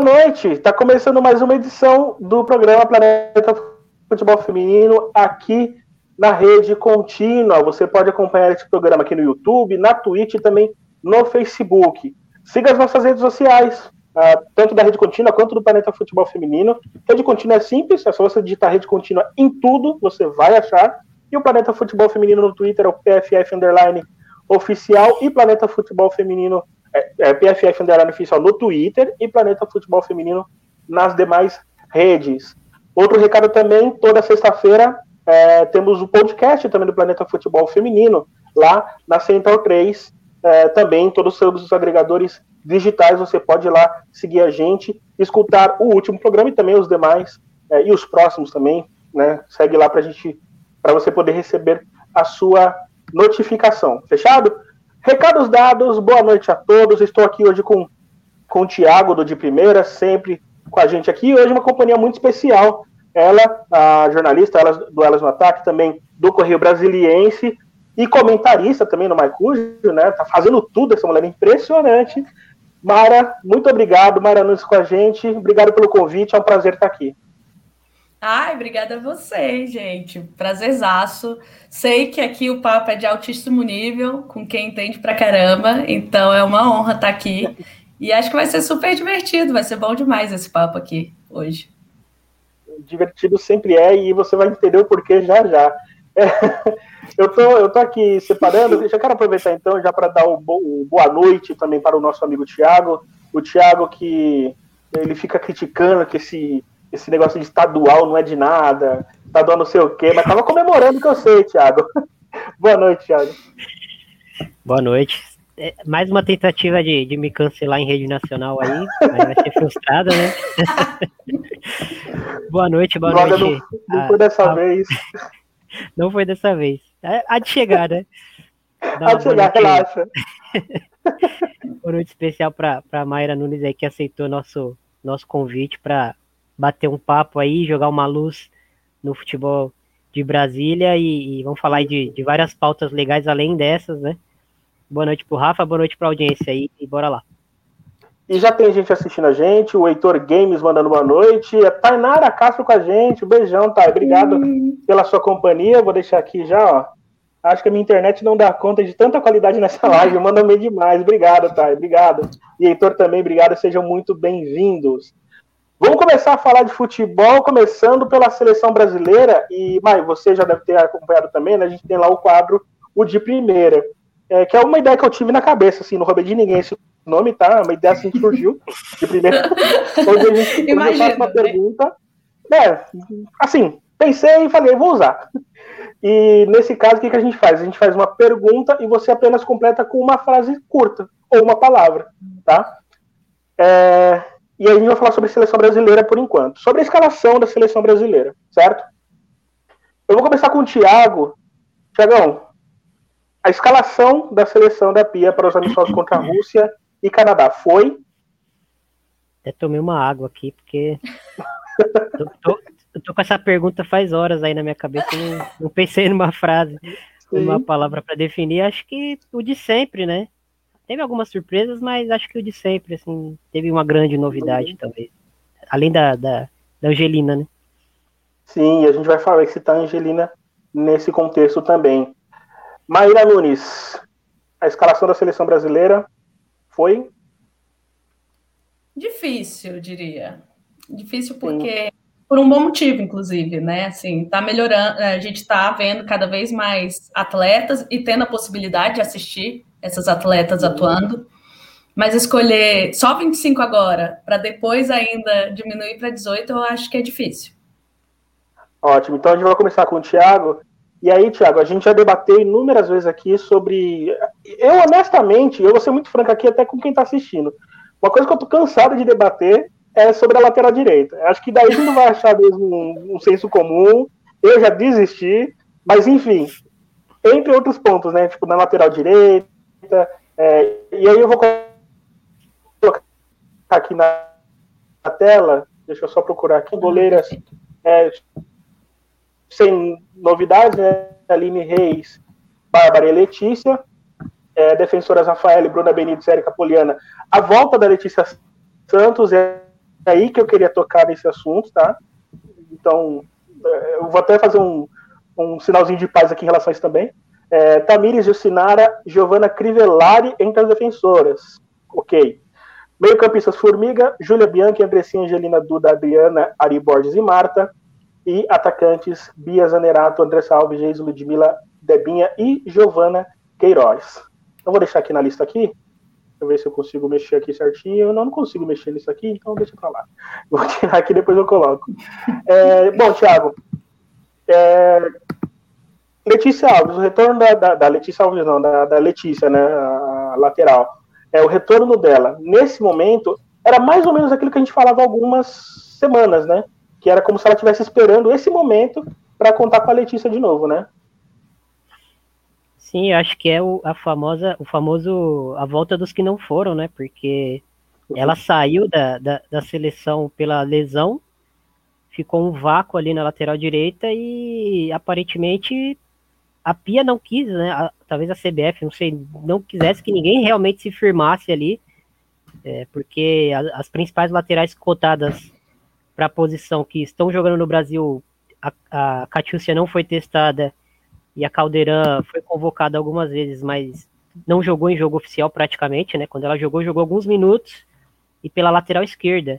Boa noite! Está começando mais uma edição do programa Planeta Futebol Feminino aqui na rede contínua. Você pode acompanhar esse programa aqui no YouTube, na Twitch e também no Facebook. Siga as nossas redes sociais, uh, tanto da Rede Contínua quanto do Planeta Futebol Feminino. Rede Contínua é simples, é só você digitar Rede Contínua em tudo, você vai achar. E o Planeta Futebol Feminino no Twitter é o PFF Underline Oficial e Planeta Futebol Feminino é, é PFF Underline Oficial no Twitter e Planeta Futebol Feminino nas demais redes. Outro recado também, toda sexta-feira é, temos o podcast também do Planeta Futebol Feminino, lá na Central 3, é, também todos os agregadores digitais, você pode ir lá seguir a gente, escutar o último programa e também os demais, é, e os próximos também, né? Segue lá para gente, para você poder receber a sua notificação. Fechado? Recados dados, boa noite a todos. Estou aqui hoje com, com o Tiago do De Primeira, sempre com a gente aqui. Hoje uma companhia muito especial. Ela, a jornalista ela, do Elas no Ataque, também do Correio Brasiliense e comentarista também no Maicujo, né? Tá fazendo tudo, essa mulher é impressionante. Mara, muito obrigado, Mara Nunes com a gente. Obrigado pelo convite, é um prazer estar aqui. Ai, obrigada a você, gente. Prazerzaço. Sei que aqui o papo é de altíssimo nível, com quem entende pra caramba, então é uma honra estar aqui. E acho que vai ser super divertido, vai ser bom demais esse papo aqui hoje. Divertido sempre é, e você vai entender o porquê já já. É, eu, tô, eu tô aqui separando, já quero aproveitar então já para dar o, o boa noite também para o nosso amigo Tiago. O Tiago que ele fica criticando que esse esse negócio de estadual não é de nada, estadual não sei o quê, mas tava comemorando que eu sei, Thiago. Boa noite, Thiago. Boa noite. É, mais uma tentativa de, de me cancelar em rede nacional aí, mas vai ser frustrada, né? boa noite, boa noite. Não, não foi dessa ah, vez. Não foi dessa vez. É, há de chegar, né? Há de chegar, relaxa. boa noite especial para a Mayra Nunes aí que aceitou nosso, nosso convite para bater um papo aí, jogar uma luz no futebol de Brasília e, e vamos falar de, de várias pautas legais além dessas, né? Boa noite pro Rafa, boa noite pra audiência aí e bora lá. E já tem gente assistindo a gente, o Heitor Games mandando boa noite, a Tainara Castro com a gente, um beijão, Thay, obrigado pela sua companhia, vou deixar aqui já, ó, acho que a minha internet não dá conta de tanta qualidade nessa live, manda bem demais, obrigado, Thay, obrigado, e Heitor também, obrigado, sejam muito bem-vindos. Vamos começar a falar de futebol, começando pela seleção brasileira. E, Mai, você já deve ter acompanhado também, né? A gente tem lá o quadro O de Primeira, é, que é uma ideia que eu tive na cabeça, assim, não roubei de ninguém esse nome, tá? Uma ideia assim que surgiu de primeira. Onde a gente faz uma né? pergunta. É, assim, pensei e falei, vou usar. E nesse caso, o que, que a gente faz? A gente faz uma pergunta e você apenas completa com uma frase curta, ou uma palavra, tá? É, e aí a gente vai falar sobre a seleção brasileira por enquanto. Sobre a escalação da seleção brasileira, certo? Eu vou começar com o Thiago. Tiagão, a escalação da seleção da Pia para os amistosos contra a Rússia e Canadá foi? Até tomei uma água aqui, porque tô, tô, eu tô com essa pergunta faz horas aí na minha cabeça, não, não pensei numa frase, Sim. numa palavra para definir. Acho que o de sempre, né? Teve algumas surpresas, mas acho que o de sempre, assim, teve uma grande novidade, talvez. Além da, da, da Angelina, né? Sim, a gente vai falar que citar a Angelina nesse contexto também. Maíra Nunes, a escalação da seleção brasileira foi? Difícil, eu diria. Difícil porque, Sim. por um bom motivo, inclusive, né? Assim, tá melhorando, a gente tá vendo cada vez mais atletas e tendo a possibilidade de assistir essas atletas atuando. Mas escolher só 25 agora, para depois ainda diminuir para 18, eu acho que é difícil. Ótimo. Então a gente vai começar com o Thiago. E aí, Thiago, a gente já debateu inúmeras vezes aqui sobre. Eu, honestamente, eu vou ser muito franco aqui, até com quem está assistindo. Uma coisa que eu tô cansado de debater é sobre a lateral direita. Acho que daí a gente não vai achar mesmo um, um senso comum. Eu já desisti, mas enfim, entre outros pontos, né? Tipo, na lateral direita, é, e aí eu vou colocar aqui na, tela, deixa eu só procurar aqui, goleiras é, sem novidades, né? Aline Reis, Bárbara e Letícia, é, defensoras Rafael, Bruna Benítez, Érica Poliana. A volta da Letícia Santos é aí que eu queria tocar nesse assunto, tá? Então, é, eu vou até fazer um, um sinalzinho de paz aqui em relação a isso também. É, Tamires Jucinara, Giovanna Crivellari entre as defensoras. Ok. Meio-campistas Formiga, Júlia Bianchi, Andressinha, Angelina Duda, Adriana, Ari Borges e Marta. E atacantes Bia Zanerato, André Salves, Geis, Ludmilla, Debinha e Giovanna Queiroz. Eu vou deixar aqui na lista aqui. Deixa eu ver se eu consigo mexer aqui certinho. Eu não, não consigo mexer nisso aqui, então deixa pra lá. Vou tirar aqui depois eu coloco. É, bom, Thiago. É, Letícia Alves, o retorno da, da, da Letícia Alves, não, da, da Letícia, né? A lateral. É, o retorno dela, nesse momento, era mais ou menos aquilo que a gente falava algumas semanas, né? Que era como se ela estivesse esperando esse momento para contar com a Letícia de novo, né? Sim, acho que é o, a famosa, o famoso a volta dos que não foram, né? Porque ela saiu da, da, da seleção pela lesão, ficou um vácuo ali na lateral direita e aparentemente a Pia não quis, né? A, talvez a CBF, não sei, não quisesse que ninguém realmente se firmasse ali, é, porque a, as principais laterais cotadas para a posição que estão jogando no Brasil, a, a Catiúcia não foi testada e a Caldeirão foi convocada algumas vezes, mas não jogou em jogo oficial praticamente, né? Quando ela jogou, jogou alguns minutos e pela lateral esquerda.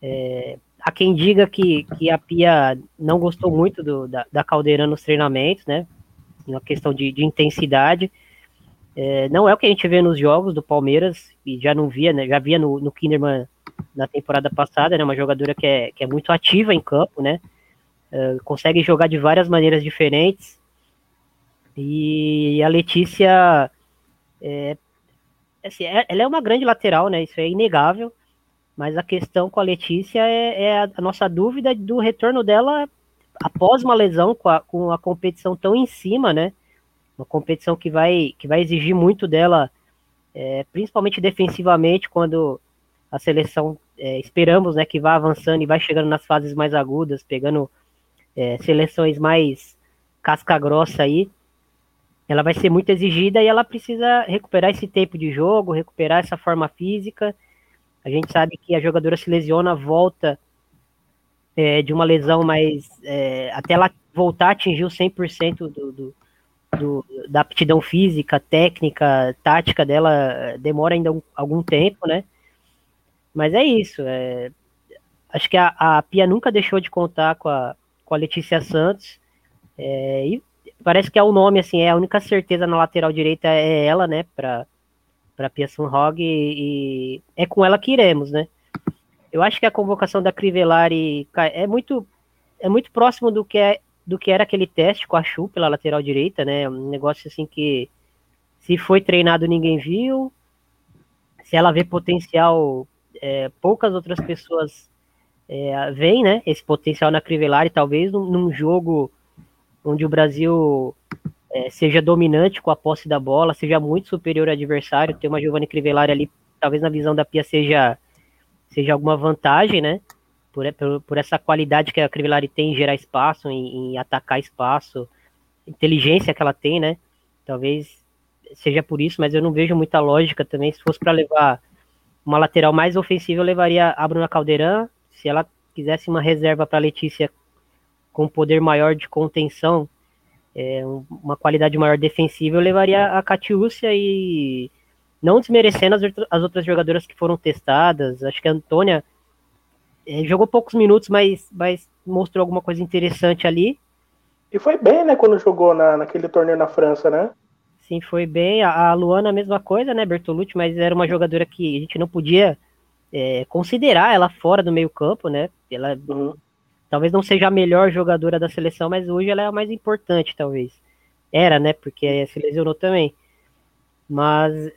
É, há quem diga que, que a Pia não gostou muito do, da, da Caldeirão nos treinamentos, né? Uma questão de, de intensidade. É, não é o que a gente vê nos jogos do Palmeiras, e já não via, né? Já via no, no Kinderman na temporada passada, né? Uma jogadora que é, que é muito ativa em campo, né? É, consegue jogar de várias maneiras diferentes. E a Letícia, é, assim, é, ela é uma grande lateral, né? Isso é inegável. Mas a questão com a Letícia é, é a, a, nossa dúvida do retorno dela após uma lesão, com a, com a competição tão em cima, né? Uma competição que vai, que vai exigir muito dela, é, principalmente defensivamente, quando a seleção é, esperamos né, que vá avançando e vai chegando nas fases mais agudas, pegando é, seleções mais casca grossa aí ela vai ser muito exigida e ela precisa recuperar esse tempo de jogo, recuperar essa forma física. A gente sabe que a jogadora se lesiona, volta é, de uma lesão, mas é, até ela voltar a atingir o 100% do, do, do, da aptidão física, técnica, tática dela, demora ainda um, algum tempo, né? Mas é isso. É, acho que a, a Pia nunca deixou de contar com a, com a Letícia Santos. É, e parece que é o nome, assim, é a única certeza na lateral direita é ela, né, para Pearson Hogg e, e, é com ela que iremos, né? Eu acho que a convocação da Crivellari é muito é muito próximo do que é do que era aquele teste com a Chu pela lateral direita, né? Um negócio assim que se foi treinado ninguém viu, se ela vê potencial, é, poucas outras pessoas é, veem, né? Esse potencial na Crivellari, talvez num, num jogo onde o Brasil é, seja dominante com a posse da bola, seja muito superior ao adversário, ter uma Giovanni Crivellari ali, talvez na visão da Pia seja, seja alguma vantagem, né? Por, por, por essa qualidade que a Crivellari tem em gerar espaço, em, em atacar espaço, inteligência que ela tem, né? Talvez seja por isso, mas eu não vejo muita lógica também. Se fosse para levar uma lateral mais ofensiva, eu levaria a Bruna Caldeirão. Se ela quisesse uma reserva para Letícia com poder maior de contenção, é, uma qualidade maior defensiva, eu levaria a Catiúcia e não desmerecendo as, as, outras jogadoras que foram testadas. Acho que a Antônia é, jogou poucos minutos, mas, mas mostrou alguma coisa interessante ali. E foi bem, né, quando jogou na, naquele torneio na França, né? Sim, foi bem. A, a Luana, a mesma coisa, né, Bertolucci, mas era uma jogadora que a gente não podia é, considerar ela fora do meio campo, né? Ela uhum. Talvez não seja a melhor jogadora da seleção, mas hoje ela é a mais importante, talvez. Era, né? Porque se lesionou também. Mas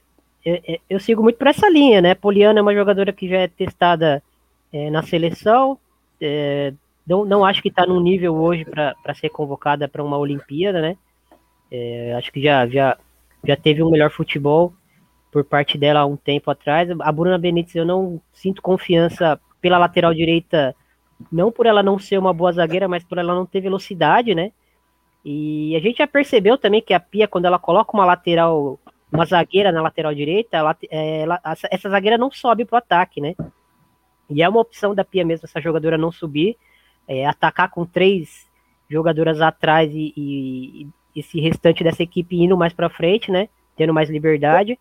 eu, eu sigo muito por essa linha, né? Poliana é uma jogadora que já é testada é, na seleção. É, não, não acho que está num nível hoje para ser convocada para uma Olimpíada, né? É, acho que já, já, já teve um melhor futebol por parte dela há um tempo atrás. A Bruna Benítez eu não sinto confiança pela lateral direita não por ela não ser uma boa zagueira, mas por ela não ter velocidade, né? E a gente já percebeu também que a Pia, quando ela coloca uma lateral, uma zagueira na lateral direita, ela, é, ela, essa zagueira não sobe pro ataque, né? E é uma opção da Pia mesmo, essa jogadora não subir, é, atacar com três jogadoras atrás e, e, e, esse restante dessa equipe indo mais para frente, né? Tendo mais liberdade.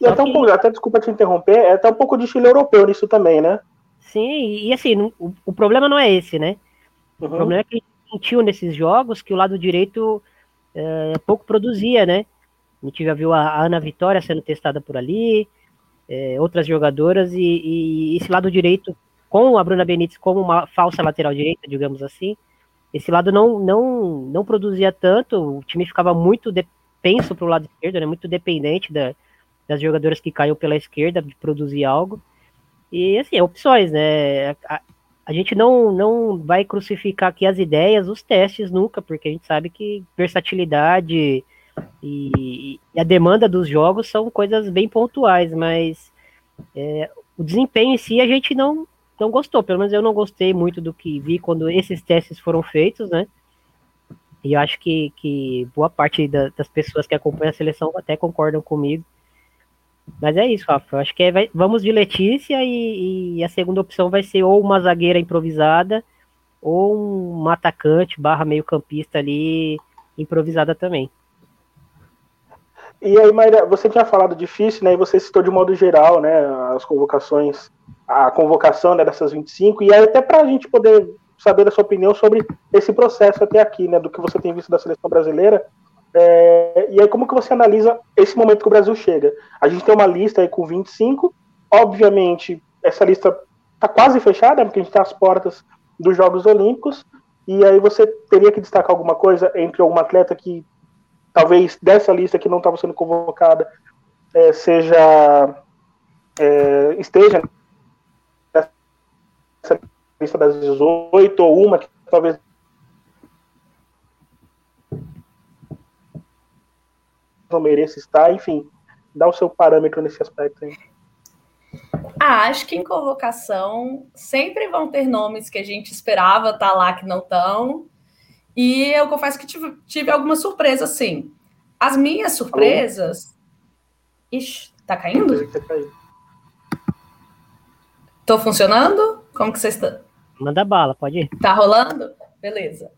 E até, que... um pouco, até desculpa te interromper, é até um pouco de estilo europeu nisso também, né? Sim, e assim, o, o problema não é esse, né? Uhum. O problema é que a gente sentiu nesses jogos que o lado direito é, pouco produzia, né? A gente já viu a, Ana Vitória sendo testada por ali, é, outras jogadoras, e, e, esse lado direito, com a Bruna Benítez como uma falsa lateral direita, digamos assim, esse lado não, não, não produzia tanto, o time ficava muito penso para o lado esquerdo, né, muito dependente da, das jogadoras que caíam pela esquerda de produzir algo. E assim, opções, né? A, a, gente não, não vai crucificar aqui as ideias, os testes nunca, porque a gente sabe que versatilidade e, e a demanda dos jogos são coisas bem pontuais, mas é, o desempenho em si a gente não, não gostou, pelo menos eu não gostei muito do que vi quando esses testes foram feitos, né? E eu acho que, que boa parte da, das pessoas que acompanham a seleção até concordam comigo. Mas é isso, Rafa. Eu acho que é, vai, vamos de Letícia e, e, a segunda opção vai ser ou uma zagueira improvisada ou um atacante barra meio campista ali improvisada também. E aí, Maria, você tinha falado difícil, né? E você citou de modo geral, né? As convocações, a convocação né, dessas 25, e aí até para a gente poder saber a sua opinião sobre esse processo até aqui, né? Do que você tem visto da seleção brasileira. É, e aí, como que você analisa esse momento que o Brasil chega? A gente tem uma lista aí com 25, obviamente, essa lista está quase fechada, porque a gente está às portas dos Jogos Olímpicos, e aí você teria que destacar alguma coisa entre alguma atleta que talvez dessa lista que não estava sendo convocada é, seja é, esteja nessa lista das 18 ou uma que talvez não mereça estar, enfim, dá o seu parâmetro nesse aspecto aí. Ah, acho que em convocação sempre vão ter nomes que a gente esperava estar tá lá que não estão, e eu confesso que tive, tive alguma surpresa, sim. As minhas surpresas. Alô? Ixi, tá caindo? Tô funcionando? Como que vocês estão? Manda bala, pode ir. Tá rolando? Beleza.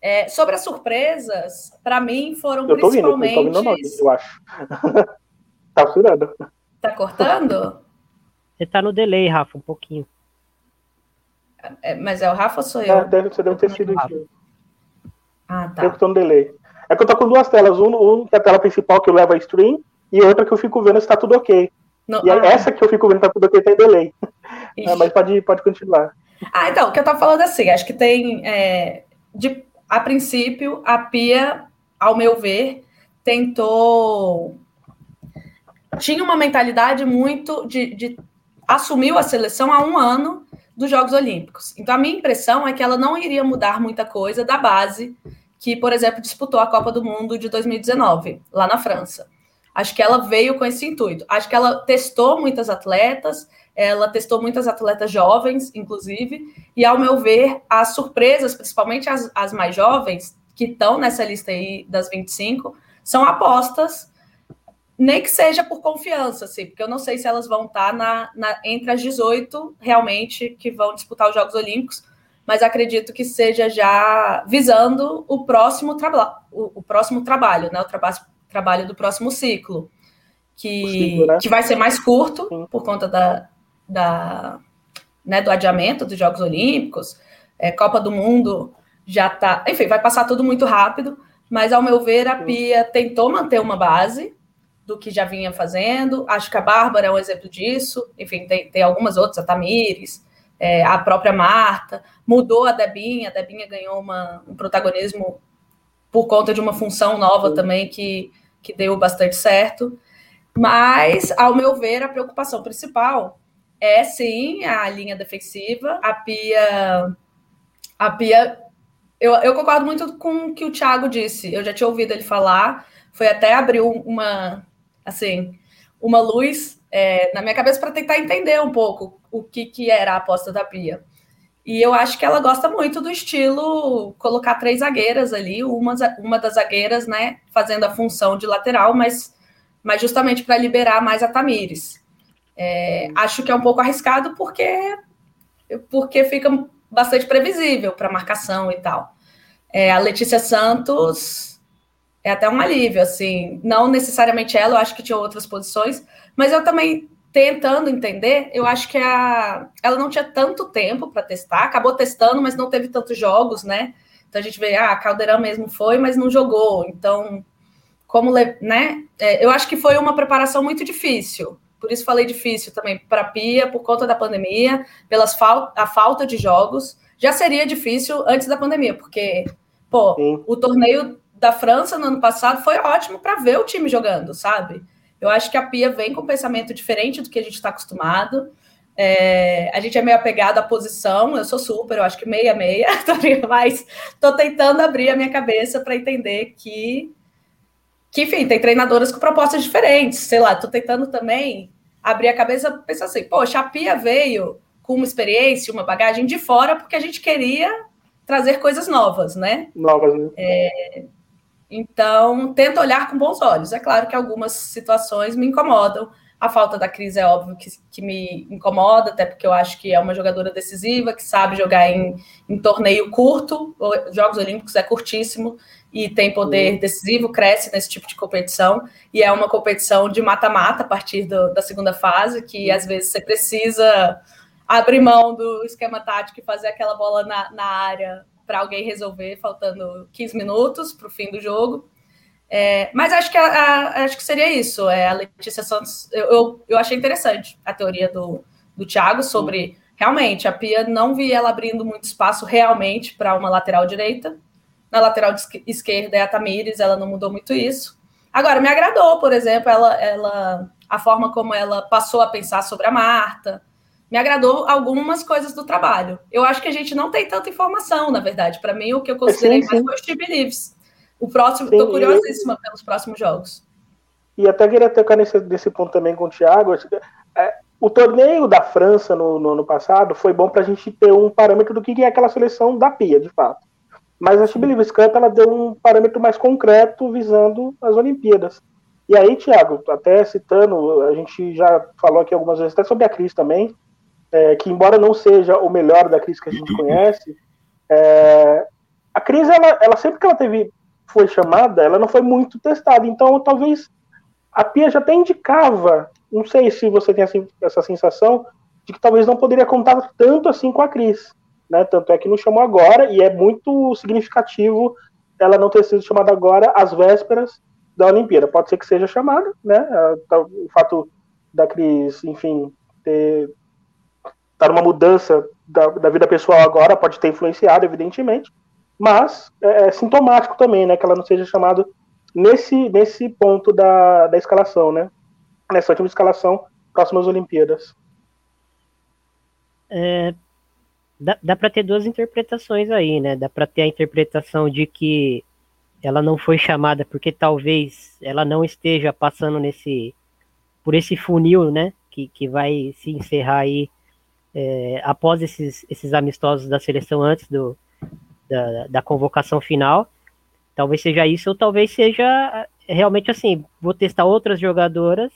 É, sobre as surpresas, para mim foram eu tô principalmente. Vindo, eu, tô vindo, eu acho. tá furando. Tá cortando? Você tá no delay, Rafa, um pouquinho. É, mas é o Rafa ou sou eu? É, deve, você deve ter sido isso. Ah, tá. Delay. É que eu tô com duas telas. Um, um que é a tela principal que eu levo a stream e outra que eu fico vendo se tá tudo ok. e ah. essa que eu fico vendo se tá tudo ok tem delay. É, mas pode, pode continuar. Ah, então, o que eu tava falando assim, acho que tem. É, de, a princípio, a Pia, ao meu ver, tentou. Tinha uma mentalidade muito de, de assumiu a seleção há um ano dos Jogos Olímpicos. Então, a minha impressão é que ela não iria mudar muita coisa da base que, por exemplo, disputou a Copa do Mundo de 2019, lá na França. Acho que ela veio com esse intuito. Acho que ela testou muitas atletas, ela testou muitas atletas jovens, inclusive, e, ao meu ver, as surpresas, principalmente as, as mais jovens, que estão nessa lista aí das 25, são apostas, nem que seja por confiança, assim, porque eu não sei se elas vão estar na, na, entre as 18 realmente que vão disputar os Jogos Olímpicos, mas acredito que seja já visando o próximo, traba o, o próximo trabalho, né? O traba trabalho do próximo ciclo, que, ciclo, né? que vai ser mais curto Sim. por conta da, da, né, do adiamento dos Jogos Olímpicos, é, Copa do Mundo já está, enfim, vai passar tudo muito rápido, mas ao meu ver a Pia tentou manter uma base do que já vinha fazendo, acho que a Bárbara é um exemplo disso, enfim, tem, tem algumas outras, a Tamires, é, a própria Marta, mudou a Debinha, a Debinha ganhou uma, um protagonismo por conta de uma função nova Sim. também que, que deu bastante certo. Mas, ao meu ver, a preocupação principal é sim a linha defensiva. A Pia. A Pia. Eu, eu concordo muito com o que o Thiago disse. Eu já tinha ouvido ele falar. Foi até abriu uma. Assim, uma luz é, na minha cabeça para tentar entender um pouco o que, que era a aposta da Pia. E eu acho que ela gosta muito do estilo colocar três zagueiras ali, uma, uma das zagueiras, né, fazendo a função de lateral, mas, mas justamente para liberar mais a Tamires. É, acho que é um pouco arriscado porque porque fica bastante previsível para marcação e tal. É, a Letícia Santos é até um alívio, assim, não necessariamente ela, eu acho que tinha outras posições, mas eu também tentando entender, eu acho que a, ela não tinha tanto tempo para testar, acabou testando, mas não teve tantos jogos, né? Então a gente vê, ah, a Caldeirão mesmo foi, mas não jogou. Então, como, né? É, eu acho que foi uma preparação muito difícil. Por isso falei difícil também para a Pia, por conta da pandemia, pelas fal a falta de jogos. Já seria difícil antes da pandemia, porque, pô, Sim. o torneio da França no ano passado foi ótimo para ver o time jogando, sabe? Eu acho que a Pia vem com um pensamento diferente do que a gente está acostumado. É, a gente é meio apegado à posição, eu sou super, eu acho que meia-meia, mas estou tentando abrir a minha cabeça para entender que, que, enfim, tem treinadoras com propostas diferentes. Sei lá, estou tentando também abrir a cabeça e pensar assim, poxa, a Pia veio com uma experiência, uma bagagem de fora, porque a gente queria trazer coisas novas, né? Novas, né? É, então, tento olhar com bons olhos. É claro que algumas situações me incomodam. A falta da crise é óbvio que, que me incomoda, até porque eu acho que é uma jogadora decisiva, que sabe jogar em, em torneio curto. Jogos Olímpicos é curtíssimo e tem poder decisivo, cresce nesse tipo de competição. E é uma competição de mata-mata a partir do, da segunda fase, que às vezes você precisa abrir mão do esquema tático e fazer aquela bola na, na área para alguém resolver faltando 15 minutos para o fim do jogo. É, mas acho que, a, a, acho que seria isso. É, a Letícia Santos, eu, eu, eu, achei interessante a teoria do, do Thiago sobre realmente a Pia não vi ela abrindo muito espaço realmente para uma lateral direita. Na lateral esquerda é a Tamires, ela não mudou muito isso. Agora, me agradou, por exemplo, ela, ela a forma como ela passou a pensar sobre a Marta, me agradou algumas coisas do trabalho. Eu acho que a gente não tem tanta informação, na verdade. Para mim, o que eu considerei sim, sim. mais foi o Steve Believes. O próximo, estou curiosíssima pelos próximos jogos. E até queria tocar nesse, nesse ponto também com o Thiago. É, o torneio da França no, no ano passado foi bom para a gente ter um parâmetro do que é aquela seleção da Pia, de fato. Mas a Believes Cup ela deu um parâmetro mais concreto visando as Olimpíadas. E aí, Thiago, até citando, a gente já falou aqui algumas vezes até sobre a Cris também, é, que embora não seja o melhor da Cris que a gente conhece, é, a Cris, ela, ela, sempre que ela teve, foi chamada, ela não foi muito testada. Então, talvez a Pia já até indicava, não sei se você tem assim, essa sensação, de que talvez não poderia contar tanto assim com a Cris. Né? Tanto é que não chamou agora, e é muito significativo ela não ter sido chamada agora às vésperas da Olimpíada. Pode ser que seja chamada, né? Tá, o fato da Cris, enfim, ter está numa mudança da, da, vida pessoal agora, pode ter influenciado, evidentemente, mas é, é, sintomático também, né, que ela não seja chamada nesse, nesse ponto da, da escalação, né, nessa última escalação, próximas Olimpíadas. É, dá dá para ter duas interpretações aí, né, dá para ter a interpretação de que ela não foi chamada porque talvez ela não esteja passando nesse por esse funil, né, que, que vai se encerrar aí é, após esses, esses amistosos da seleção antes do, da, da convocação final. Talvez seja isso, ou talvez seja realmente assim: vou testar outras jogadoras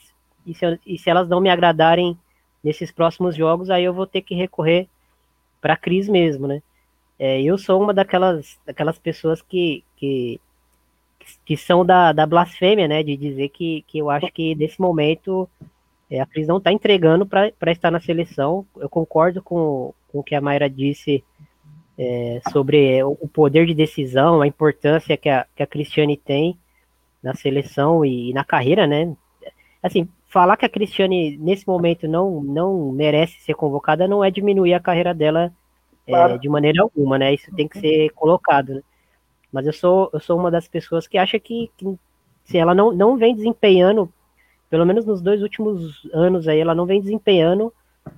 e se, e se elas não me agradarem nesses próximos jogos, aí eu vou ter que recorrer para a Cris mesmo, né? É, eu sou uma daquelas, daquelas pessoas que, que, que são da, da blasfêmia, né? De dizer que, que eu acho que nesse momento é, a Cris não está entregando para estar na seleção. Eu concordo com, com o que a Mayra disse é, sobre o poder de decisão, a importância que a, que a Cristiane tem na seleção e, e, na carreira, né? Assim, falar que a Cristiane nesse momento não, não merece ser convocada não é diminuir a carreira dela é, claro. de maneira alguma, né? Isso tem que ser colocado, né? Mas eu sou, eu sou uma das pessoas que acha que, que se ela não, não vem desempenhando pelo menos nos dois últimos anos aí, ela não vem desempenhando,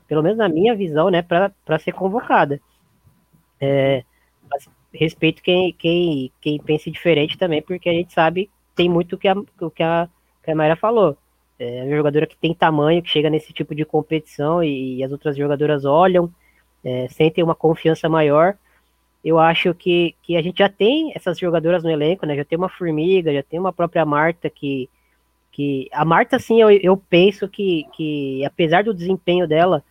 pelo menos na minha visão, né, para ser convocada. É, respeito quem, quem, quem pense diferente também, porque a gente sabe, tem muito o que a, o que a, que a Mayra falou. É uma jogadora que tem tamanho, que chega nesse tipo de competição e, e as outras jogadoras olham, é, sentem uma confiança maior. Eu acho que, que a gente já tem essas jogadoras no elenco, né? Já tem uma Formiga, já tem uma própria Marta que, que a Marta, sim, eu, eu penso que, que apesar do desempenho dela,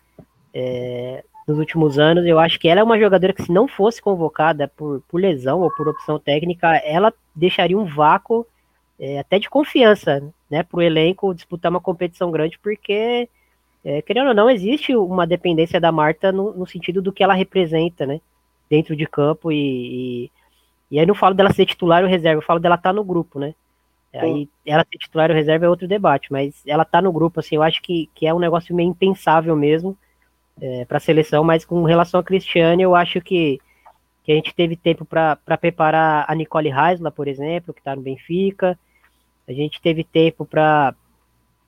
é, nos últimos anos. Eu acho que ela é uma jogadora que, se não fosse convocada por, por lesão ou por opção técnica, ela deixaria um vácuo é, até de confiança né, para o elenco disputar uma competição grande, porque, é, querendo ou não, existe uma dependência da Marta no, no, sentido do que ela representa né, dentro de campo. E, e, e aí não falo dela ser titular ou reserva, eu falo dela estar tá no grupo, né? Aí ela ser titular ou reserva é outro debate, mas ela tá no grupo, assim, eu acho que, que é um negócio meio impensável mesmo é, para a seleção, mas com relação a Cristiane, eu acho que, que a gente teve tempo para preparar a Nicole Heisler, por exemplo, que está no Benfica, a gente teve tempo para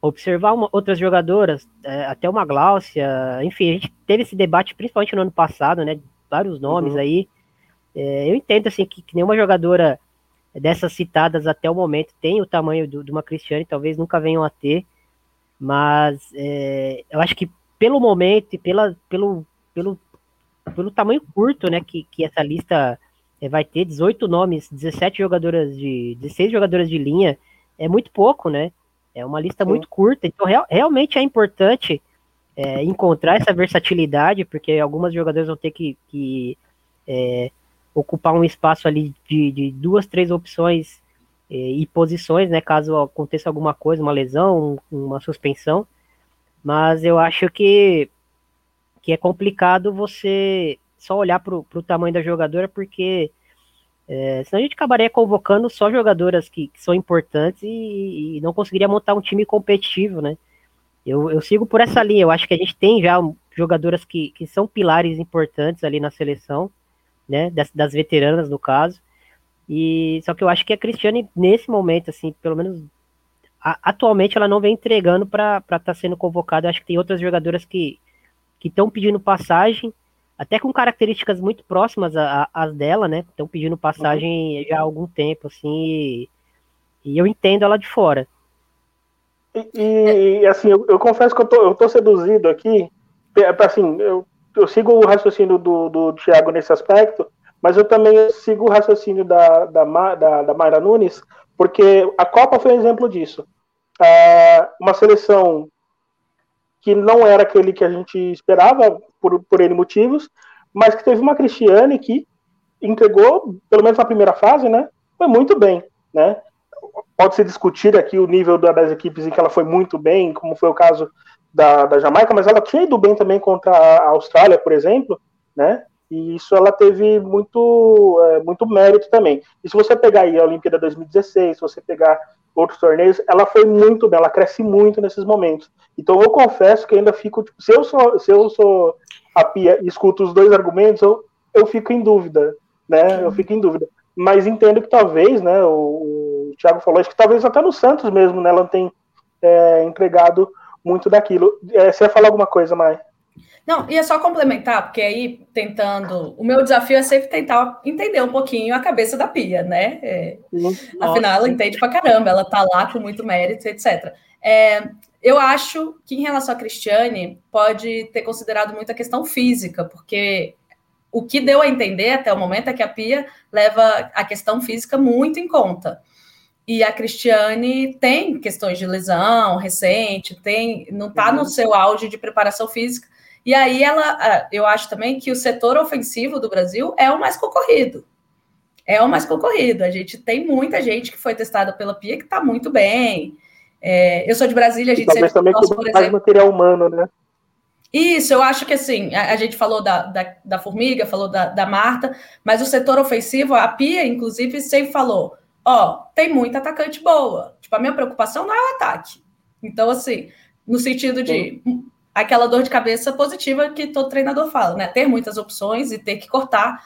observar uma, outras jogadoras, é, até uma Gláucia, enfim, a gente teve esse debate principalmente no ano passado, né, vários nomes uhum. aí, é, eu entendo, assim, que, que nenhuma jogadora dessas citadas até o momento tem o tamanho do, de uma Cristiane, talvez nunca venham a ter, mas é, eu acho que pelo momento e pela, pelo, pelo, pelo tamanho curto, né, que, que essa lista é, vai ter, 18 nomes, 17 jogadoras de, 16 jogadoras de linha, é muito pouco, né, é uma lista Sim. muito curta, então real, realmente é importante é, encontrar essa versatilidade, porque algumas jogadoras vão ter que, que é, ocupar um espaço ali de, de duas, três opções é, e posições, né, caso aconteça alguma coisa, uma lesão, uma suspensão, mas eu acho que, que é complicado você só olhar para o tamanho da jogadora, porque é, senão a gente acabaria convocando só jogadoras que, que são importantes e, e, não conseguiria montar um time competitivo, né? Eu, eu sigo por essa linha, eu acho que a gente tem já jogadoras que, que são pilares importantes ali na seleção, né? Das, das veteranas, no caso. E só que eu acho que a Cristiane, nesse momento, assim, pelo menos atualmente ela não vem entregando para estar tá sendo convocada. Acho que tem outras jogadoras que estão pedindo passagem, até com características muito próximas às dela, né? Estão pedindo passagem uhum. já há algum tempo, assim, e, e, eu entendo ela de fora. E, e assim, eu, eu, confesso que eu tô, eu tô seduzido aqui, assim, eu, eu sigo o raciocínio do, do Thiago nesse aspecto, mas eu também sigo o raciocínio da, da, da, da Mayra Nunes, porque a Copa foi um exemplo disso. É uma seleção que não era aquele que a gente esperava, por, por N motivos, mas que teve uma Cristiane que entregou, pelo menos na primeira fase, né? Foi muito bem, né? Pode-se discutir aqui o nível das equipes em que ela foi muito bem, como foi o caso da, da Jamaica, mas ela tinha ido bem também contra a Austrália, por exemplo, né? E isso ela teve muito, é, muito mérito também. E se você pegar aí a Olimpíada 2016, se você pegar outros torneios, ela foi muito bem, ela cresce muito nesses momentos. Então eu confesso que ainda fico, tipo, se eu sou, se eu sou a Pia e escuto os dois argumentos, eu, eu fico em dúvida, né? Eu fico em dúvida. Mas entendo que talvez, né, o, o Thiago falou, acho que talvez até no Santos mesmo, né, ela tem é, entregado muito daquilo. É, você ia falar alguma coisa, Mai? Não, e é só complementar, porque aí tentando. O meu desafio é sempre tentar entender um pouquinho a cabeça da Pia, né? É, afinal, ela entende pra caramba, ela tá lá com muito mérito, etc. É, eu acho que em relação a Cristiane, pode ter considerado muito a questão física, porque o que deu a entender até o momento é que a Pia leva a questão física muito em conta. E a Cristiane tem questões de lesão recente, tem, não está no uhum. seu auge de preparação física, e aí ela, eu acho também que o setor ofensivo do Brasil é o mais concorrido. É o mais concorrido. A gente tem muita gente que foi testada pela Pia que está muito bem. É, eu sou de Brasília, a gente sempre também nossa, por exemplo, mais material humano, né? Isso, eu acho que assim, a, a gente falou da, da, da, Formiga, falou da, da Marta, mas o setor ofensivo, a Pia, inclusive, sempre falou: ó, tem muita atacante boa. Tipo, a minha preocupação não é o ataque. Então, assim, no sentido de Sim aquela dor de cabeça positiva que todo treinador fala, né? Ter muitas opções e ter que cortar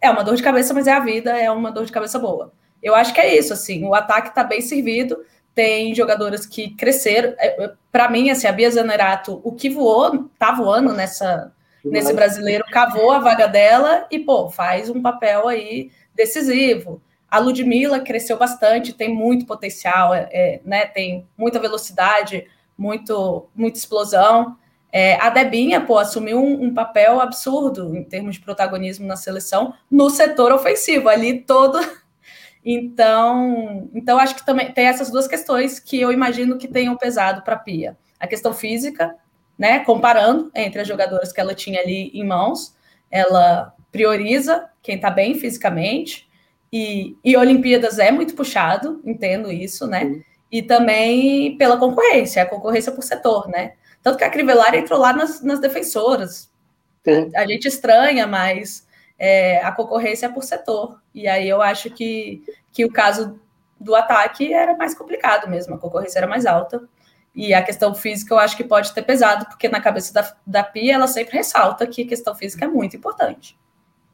é uma dor de cabeça, mas é a vida, é uma dor de cabeça boa. Eu acho que é isso, assim, o ataque está bem servido, tem jogadoras que cresceram. É, é, Para mim, assim, a Bia Zanerato, o que voou, tá voando nessa, nesse brasileiro, cavou a vaga dela e, pô, faz um papel aí decisivo. A Ludmilla cresceu bastante, tem muito potencial, é, é né? Tem muita velocidade, muito, muita explosão. É, a Debinha, pô, assumiu um, um, papel absurdo em termos de protagonismo na seleção no setor ofensivo, ali todo. Então, então acho que também tem essas duas questões que eu imagino que tenham pesado para a Pia. A questão física, né? Comparando entre as jogadoras que ela tinha ali em mãos, ela prioriza quem está bem fisicamente, e, e Olimpíadas é muito puxado, entendo isso, né? E também pela concorrência, a concorrência por setor, né? Tanto que a Crivellari entrou lá nas, nas defensoras. A, a, gente estranha, mas é, a concorrência é por setor. E aí eu acho que, que o caso do ataque era mais complicado mesmo, a concorrência era mais alta. E a questão física eu acho que pode ter pesado, porque na cabeça da, da Pia ela sempre ressalta que a questão física é muito importante.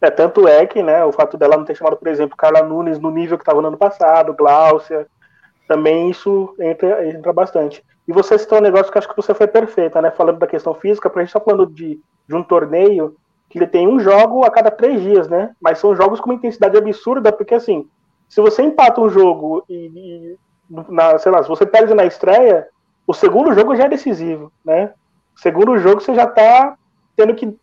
É, tanto é que, né, o fato dela não ter chamado, por exemplo, Carla Nunes no nível que estava no ano passado, Gláucia, também isso entra, entra bastante. E você citou um negócio que acho que você foi perfeita, né, falando da questão física, porque a gente está falando de, de um torneio que ele tem um jogo a cada três dias, né, mas são jogos com uma intensidade absurda, porque assim, se você empata um jogo e, e na, sei lá, se você perde na estreia, o segundo jogo já é decisivo, né, segundo jogo você já está tendo que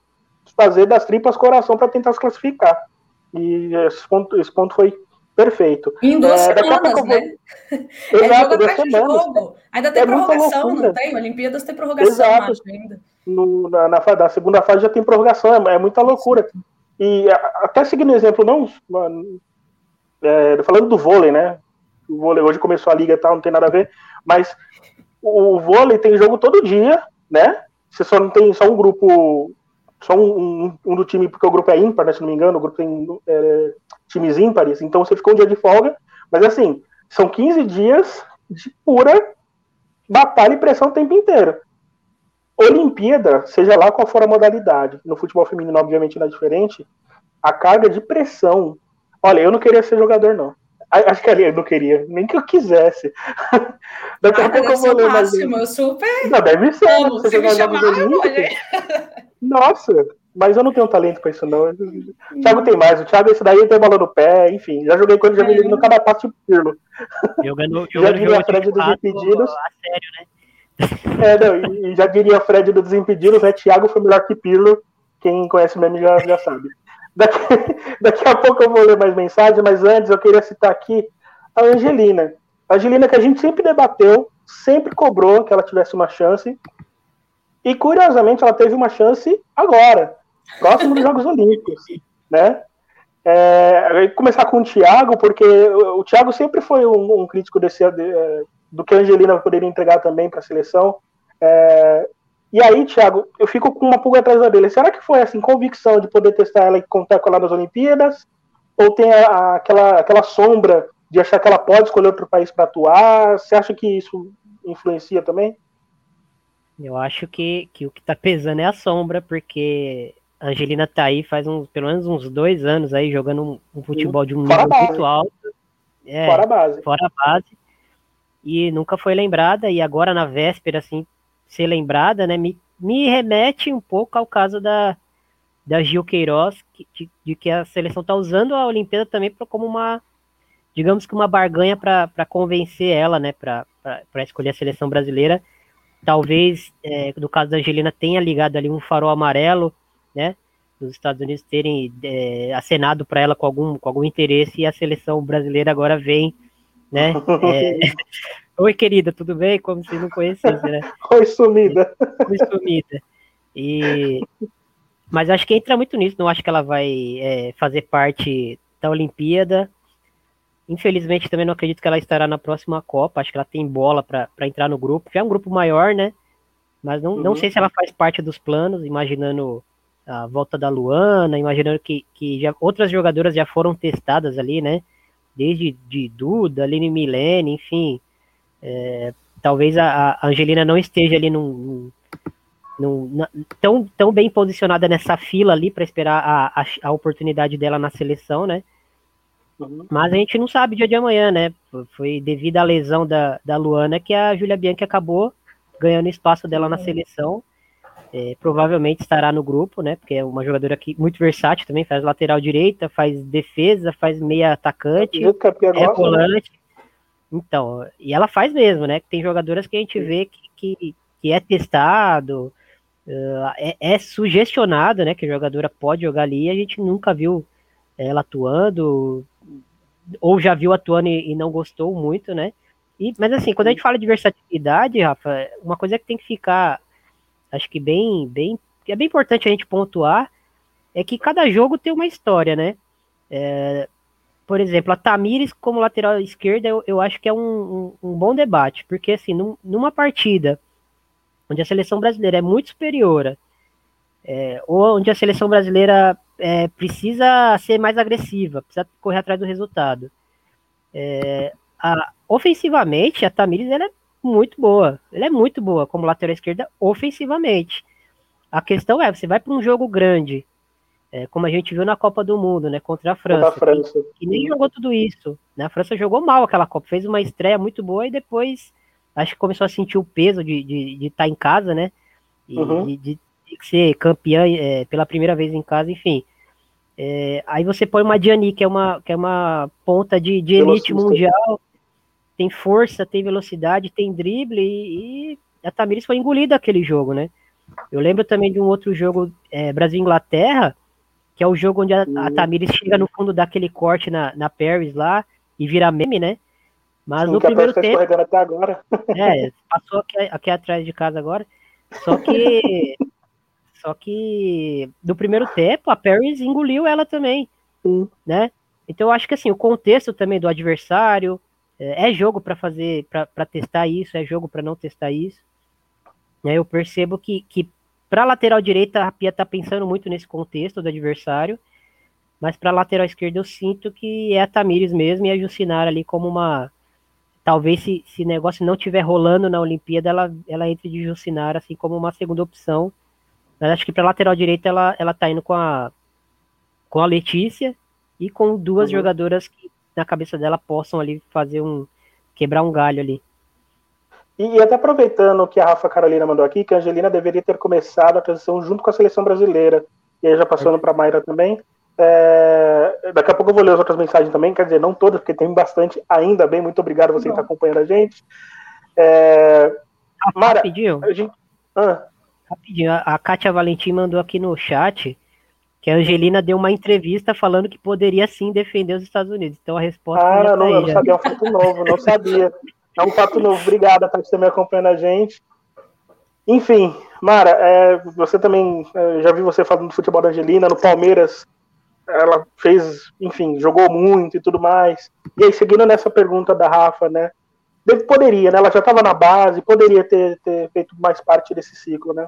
fazer das tripas coração para tentar se classificar. E esse ponto, esse ponto foi perfeito. Em duas é, semanas, né? Exato, é jogo duas semanas. Jogo. Ainda tem é prorrogação, não tem? Olimpíadas tem prorrogação, Exato. acho ainda. No, na, na, na, segunda fase já tem prorrogação, é, é muita loucura. E até seguindo o exemplo, não. É, falando do vôlei, né? O vôlei hoje começou a liga e tal, não tem nada a ver, mas o vôlei tem jogo todo dia, né? Você só não tem só um grupo só um, um, um, do time, porque o grupo é ímpar, né, se não me engano, o grupo tem é, times ímpares, então você ficou um dia de folga, mas assim, são 15 dias de pura batalha e pressão o tempo inteiro. Olimpíada, seja lá qual for a modalidade, no futebol feminino, obviamente, não é diferente, a carga de pressão. Olha, eu não queria ser jogador, não. Acho que ali eu não queria, nem que eu quisesse. Daqui a pouco eu vou ler. Eu super. Não, deve ser. Pô, você me chamar, Nossa, mas eu não tenho talento pra isso, não. O Thiago tem mais. O Thiago, esse daí tem bola no pé, enfim. Já joguei com ele, já me no cada passo de pirlo. Jogando, já diria a Fred dos Impedidos. A sério, né? É, não, e já diria Fred dos Desimpedidos, né? Thiago foi melhor que Pirlo. Quem conhece o meme já, já sabe. Daqui, daqui a pouco eu vou ler mais mensagens, mas antes eu queria citar aqui a Angelina. A Angelina que a gente sempre debateu, sempre cobrou que ela tivesse uma chance. E curiosamente ela teve uma chance agora, próximo dos Jogos Olímpicos, né? É, começar com o Thiago, porque o Thiago sempre foi um, um crítico desse, de, é, do que a Angelina poderia entregar também para a seleção. É, e aí, Thiago, eu fico com uma pulga atrás da dele. Será que foi assim, convicção de poder testar ela e contar com ela nas Olimpíadas? Ou tem a, a, aquela, aquela sombra de achar que ela pode escolher outro país para atuar? Você acha que isso influencia também? Eu acho que, que o que tá pesando é a sombra, porque a Angelina tá aí faz uns, pelo menos uns dois anos aí jogando um, um futebol de um nível muito alto. É, fora a base. Fora a base. E nunca foi lembrada, e agora na véspera, assim, ser lembrada, né, me, me remete um pouco ao caso da, da Gil Queiroz, que, de, de que a seleção está usando a Olimpíada também como uma, digamos que uma barganha para convencer ela, né, para escolher a seleção brasileira. Talvez, é, no caso da Angelina, tenha ligado ali um farol amarelo, né, dos Estados Unidos terem é, acenado para ela com algum, com algum interesse e a seleção brasileira agora vem, né, é, Oi, querida, tudo bem? Como se não conhecesse, né? Oi, sumida. Oi, sumida. E... Mas acho que entra muito nisso, não acho que ela vai é, fazer parte da Olimpíada. Infelizmente, também não acredito que ela estará na próxima Copa. Acho que ela tem bola para entrar no grupo. Já é um grupo maior, né? Mas não, uhum. não sei se ela faz parte dos planos, imaginando a volta da Luana, imaginando que, que já, outras jogadoras já foram testadas ali, né? Desde de Duda, Aline Milene, enfim. É, talvez a, a, Angelina não esteja ali num, num, num, tão, tão bem posicionada nessa fila ali para esperar a, a, a, oportunidade dela na seleção, né? Uhum. Mas a gente não sabe dia de amanhã, né? Foi devido à lesão da, da Luana que a Julia Bianchi acabou ganhando espaço dela na seleção. É, provavelmente estará no grupo, né? Porque é uma jogadora que muito versátil também, faz lateral direita, faz defesa, faz meia atacante, é volante. Então, e ela faz mesmo, né? Tem jogadoras que a gente vê que, que, que é testado, uh, é, é, sugestionado, né? Que a jogadora pode jogar ali e a gente nunca viu ela atuando, ou já viu atuando e, e não gostou muito, né? E, mas assim, quando a gente fala de versatilidade, Rafa, uma coisa que tem que ficar acho que bem, bem, é bem importante a gente pontuar, é que cada jogo tem uma história, né? É, por exemplo, a Tamires como lateral esquerda, eu, eu acho que é um, um, um bom debate, porque assim, num, numa partida onde a seleção brasileira é muito superior, é, ou onde a seleção brasileira é, precisa ser mais agressiva, precisa correr atrás do resultado. É, a, ofensivamente, a Tamires ela é muito boa. Ela é muito boa como lateral esquerda ofensivamente. A questão é, você vai para um jogo grande, é, como a gente viu na Copa do Mundo, né, contra a França, contra a França. Que, que, nem jogou tudo isso. Né? A França jogou mal aquela Copa, fez uma estreia muito boa e depois acho que começou a sentir o peso de estar de, de tá em casa, né? E uhum. de, de, ser campeã é, pela primeira vez em casa, enfim. É, aí você põe uma Diani, que é uma, que é uma ponta de, de elite mundial, tem força, tem velocidade, tem drible, e, e a Tamires foi engolida aquele jogo, né? Eu lembro também de um outro jogo, é, Brasil-Inglaterra, que é o jogo onde a, a uhum. Tamires chega no fundo daquele corte na, na Paris lá e vira meme, né? Mas Sim, no primeiro tempo. até agora. É, passou aqui, aqui atrás de casa agora. Só que. só que no primeiro tempo a Paris engoliu ela também. Sim. Né? Então eu acho que assim, o contexto também do adversário, é, é jogo para fazer, para testar isso, é jogo para não testar isso. Né? Eu percebo que, que para lateral direita a Pia tá pensando muito nesse contexto do adversário, mas para lateral esquerda eu sinto que é a Tamires mesmo e a Jucinara ali como uma talvez se, se negócio não tiver rolando na Olimpíada, ela, ela entre de Jucinara assim como uma segunda opção. Mas acho que para lateral direita ela, ela tá indo com a com a Letícia e com duas uhum. jogadoras que na cabeça dela possam ali fazer um quebrar um galho ali. E, até aproveitando o que a Rafa Carolina mandou aqui, que a Angelina deveria ter começado a transição junto com a seleção brasileira. E aí já passando é. para a Mayra também. É, daqui a pouco eu vou ler as outras mensagens também, quer dizer, não todas, porque tem bastante ainda bem. Muito obrigado você que está acompanhando a gente. É, Mara, rapidinho. A gente, ah. Rapidinho, a Kátia Valentim mandou aqui no chat que a Angelina deu uma entrevista falando que poderia sim defender os Estados Unidos. Então a resposta. Ah, tá não, aí, não sabia, é um fato novo, não sabia. É um fato novo. Obrigada estar me acompanhando a gente. Enfim, Mara, é, você também, é, já vi você falando do futebol da Angelina, no Palmeiras, ela fez, enfim, jogou muito e tudo mais. E aí, seguindo nessa pergunta da Rafa, né, poderia, né, ela já estava na base, poderia ter, ter feito mais parte desse ciclo, né?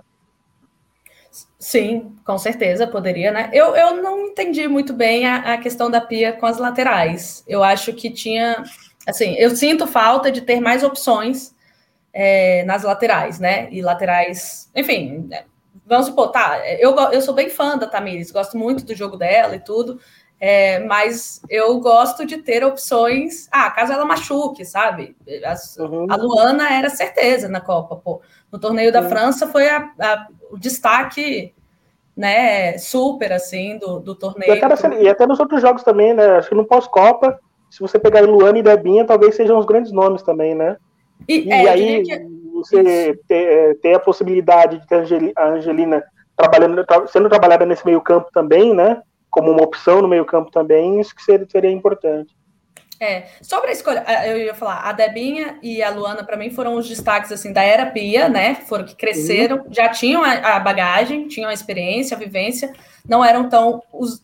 Sim, com certeza poderia, né? Eu, eu não entendi muito bem a, a, questão da pia com as laterais. Eu acho que tinha, assim, eu sinto falta de ter mais opções é, nas laterais, né? E laterais, enfim, né? vamos supor, tá? Eu, eu sou bem fã da Tamires, gosto muito do jogo dela e tudo, é, mas eu gosto de ter opções. Ah, caso ela machuque, sabe? As, uhum. A Luana era certeza na Copa, pô. No torneio da uhum. França foi a, a, o destaque né, super assim do, do torneio. E até, e até, nos outros jogos também, né? Acho que no pós-Copa, se você pegar Luana e Debinha, talvez sejam os grandes nomes também, né? E, e é, aí que... você ter, ter, a possibilidade de ter a Angelina trabalhando, sendo trabalhada nesse meio campo também, né? Como uma opção no meio campo também, isso que seria, seria importante. É, sobre a escolha, eu ia falar, a Debinha e a Luana, para mim, foram os destaques assim da era Pia, né? Foram que cresceram, uhum. já tinham a, a, bagagem, tinham a experiência, a vivência, não eram tão. Os...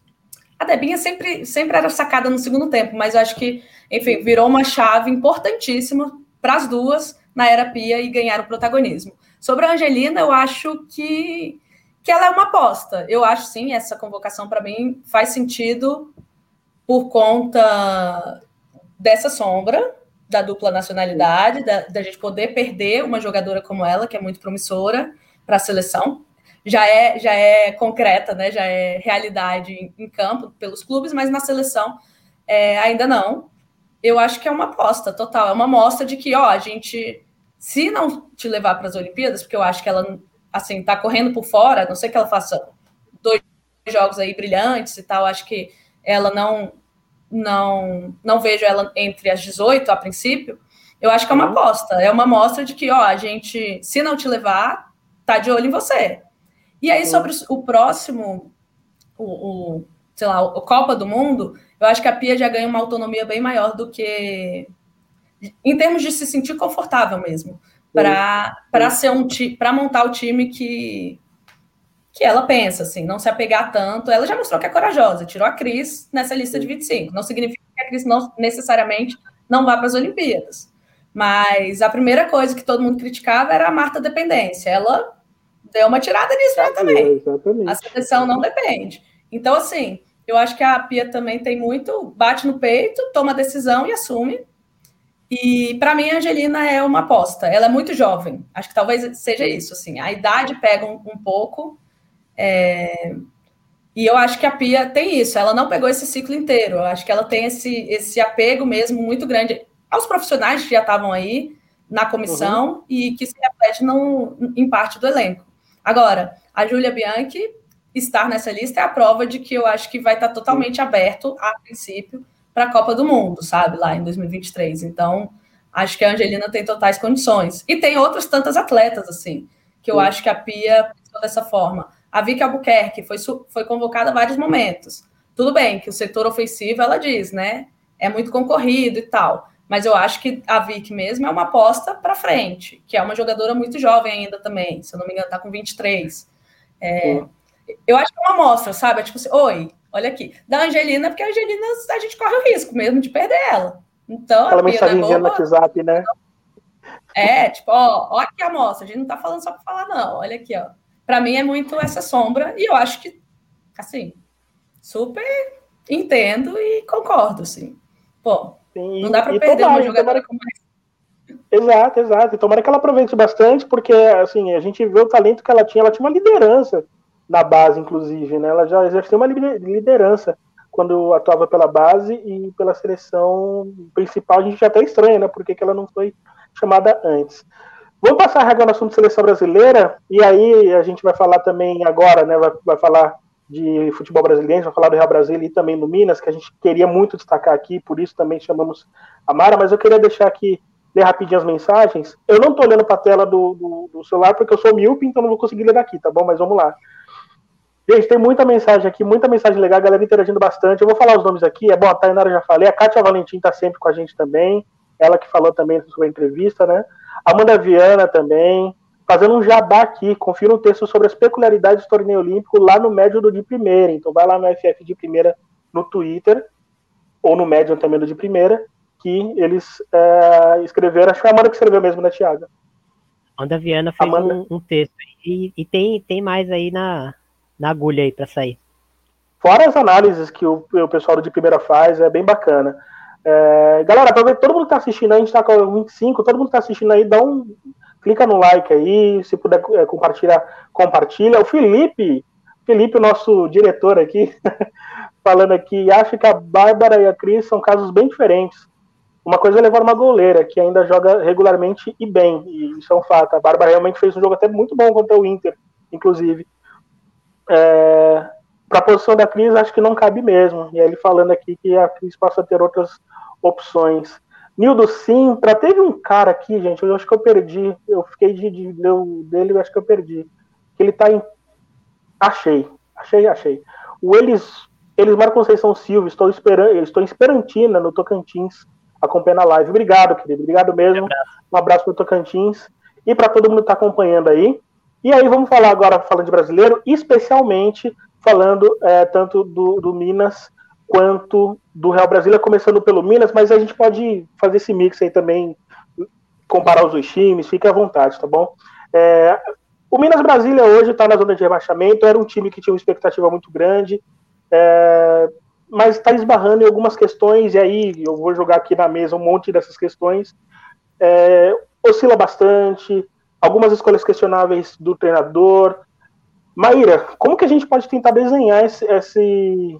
A Debinha sempre, sempre era sacada no segundo tempo, mas eu acho que, enfim, virou uma chave importantíssima para as duas na era Pia e ganharam protagonismo. Sobre a Angelina, eu acho que, que ela é uma aposta. Eu acho sim, essa convocação para mim faz sentido por conta dessa sombra da dupla nacionalidade, da, da gente poder perder uma jogadora como ela, que é muito promissora para a seleção. Já é, já é concreta, né? já é realidade em, em campo pelos clubes, mas na seleção é, ainda não. Eu acho que é uma aposta total, é uma amostra de que, ó, a gente, se não te levar para as Olimpíadas, porque eu acho que ela, assim, tá correndo por fora, a não sei que ela faça dois jogos aí brilhantes e tal, acho que ela não não não vejo ela entre as 18 a princípio, eu acho que é uma uhum. aposta. É uma amostra de que, ó, a gente, se não te levar, tá de olho em você. E aí, sobre o próximo, o, o sei lá, o Copa do Mundo, eu acho que a Pia já ganha uma autonomia bem maior do que. Em termos de se sentir confortável mesmo. para ser um para montar o time que que ela pensa, assim, não se apegar tanto. Ela já mostrou que é corajosa, tirou a Cris nessa lista de 25. Não significa que a Cris não necessariamente não vá para as Olimpíadas. Mas a primeira coisa que todo mundo criticava era a Marta dependência. Ela deu uma tirada nisso né, também. Exatamente. A seleção não depende. Então, assim, eu acho que a Pia também tem muito, bate no peito, toma decisão e assume. E para mim a Angelina é uma aposta. Ela é muito jovem. Acho que talvez seja isso. Assim, a idade pega um, um pouco. É... E eu acho que a Pia tem isso. Ela não pegou esse ciclo inteiro. Eu acho que ela tem esse, esse apego mesmo muito grande aos profissionais que já estavam aí na comissão uhum. e que se reflete no, em parte do elenco. Agora, a Júlia Bianchi estar nessa lista é a prova de que eu acho que vai estar totalmente aberto, a princípio, para a Copa do Mundo, sabe, lá em 2023. Então, acho que a Angelina tem totais condições. E tem outras tantas atletas, assim, que eu Sim. acho que a Pia pensou dessa forma. A Vicky Albuquerque foi, foi convocada a vários momentos. Tudo bem que o setor ofensivo, ela diz, né, é muito concorrido e tal. Mas eu acho que a Vicky mesmo é uma aposta para frente, que é uma jogadora muito jovem ainda também, se eu não me engano, está com 23. É, eu acho que é uma amostra, sabe? É tipo assim, oi, olha aqui. Da Angelina, porque a Angelina a gente corre o risco mesmo de perder ela. Então, Aquela mensagenzinha no WhatsApp, né? É, tipo, ó, ó aqui a amostra, a gente não tá falando só para falar, não. Olha aqui, ó. Para mim é muito essa sombra, e eu acho que, assim, super entendo e concordo, assim. Pô, Sim, não dá para perder tomara, uma jogadora como essa. Exato, exato. E tomara que ela aproveite bastante, porque assim, a gente vê o talento que ela tinha, ela tinha uma liderança na base, inclusive, né? Ela já exerceu uma liderança quando atuava pela base e pela seleção principal. A gente já até estranha, né? Por que, que ela não foi chamada antes. Vamos passar a regra no assunto de seleção brasileira, e aí a gente vai falar também agora, né? Vai, vai falar de futebol brasileiro, vai falar do Real Brasil e também do Minas, que a gente queria muito destacar aqui, por isso também chamamos a Mara, mas eu queria deixar aqui, ler rapidinho as mensagens. Eu não estou olhando para a tela do, do, do, celular porque eu sou míope, então não vou conseguir ler daqui, tá bom? Mas vamos lá. Gente, tem muita mensagem aqui, muita mensagem legal, a galera interagindo bastante. Eu vou falar os nomes aqui. É bom, a Tainara já falei, a Kátia Valentim está sempre com a gente também. Ela que falou também sobre a entrevista, né? Amanda Viana também fazendo um jabá aqui, confira um texto sobre as peculiaridades do torneio olímpico lá no Médio do de Primeira. Então vai lá no FF de Primeira no Twitter, ou no Médio também do de Primeira, que eles é, escreveram, acho que a Amanda que escreveu mesmo, né, Tiago? Amanda Viana fez Amanda... Um, um, texto, e, e, tem, tem mais aí na, na agulha aí para sair. Fora as análises que o, o pessoal do de Primeira faz, é bem bacana. É, galera, ver, todo mundo que tá assistindo aí, a gente tá com 25, todo mundo que tá assistindo aí, dá um, clica no like aí, se puder é, compartilhar, compartilha. O Felipe, Felipe, o nosso diretor aqui, falando aqui, acha que a Bárbara e a Cris são casos bem diferentes. Uma coisa é levar uma goleira, que ainda joga regularmente e bem, e isso é um fato. A Bárbara realmente fez um jogo até muito bom contra o Inter, inclusive. É, Para a posição da Cris, acho que não cabe mesmo. E aí ele falando aqui que a Cris passa a ter outras opções. Nildo Sintra, teve um cara aqui, gente, eu acho que eu perdi. Eu fiquei de, de, de dele, eu acho que eu perdi. Ele tá em. Achei, achei, achei. O Eles, Elismar Conceição Silva, estou esperando, estou em Esperantina, no Tocantins, acompanhando a live. Obrigado, querido. Obrigado mesmo. Um abraço, para o Tocantins e para todo mundo que está acompanhando aí. E aí vamos falar agora, falando de brasileiro, especialmente falando é, tanto do, do Minas quanto do Real Brasília, começando pelo Minas, mas a gente pode fazer esse mix aí também, comparar os dois times, fique à vontade, tá bom? É, o Minas Brasília hoje está na zona de rebaixamento, era um time que tinha uma expectativa muito grande, é, mas está esbarrando em algumas questões, e aí eu vou jogar aqui na mesa um monte dessas questões. É, oscila bastante, algumas escolhas questionáveis do treinador. Maíra, como que a gente pode tentar desenhar esse, esse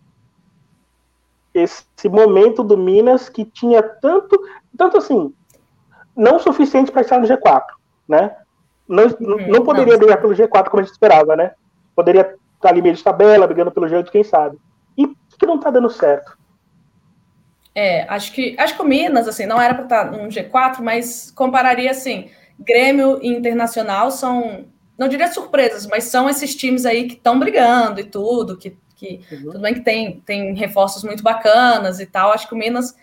esse momento do Minas que tinha tanto, tanto assim, não suficiente para estar no G4, né? Não, uhum, não poderia brigar pelo G4 como a gente esperava, né? Poderia estar ali meio de tabela, brigando pelo G8, quem sabe. E que não está dando certo? É, acho que acho que o Minas assim não era para estar tá no G4, mas compararia assim, Grêmio e Internacional são não diria surpresas, mas são esses times aí que estão brigando e tudo, que que uhum. tudo bem que tem, tem reforços muito bacanas e tal. Acho que o Minas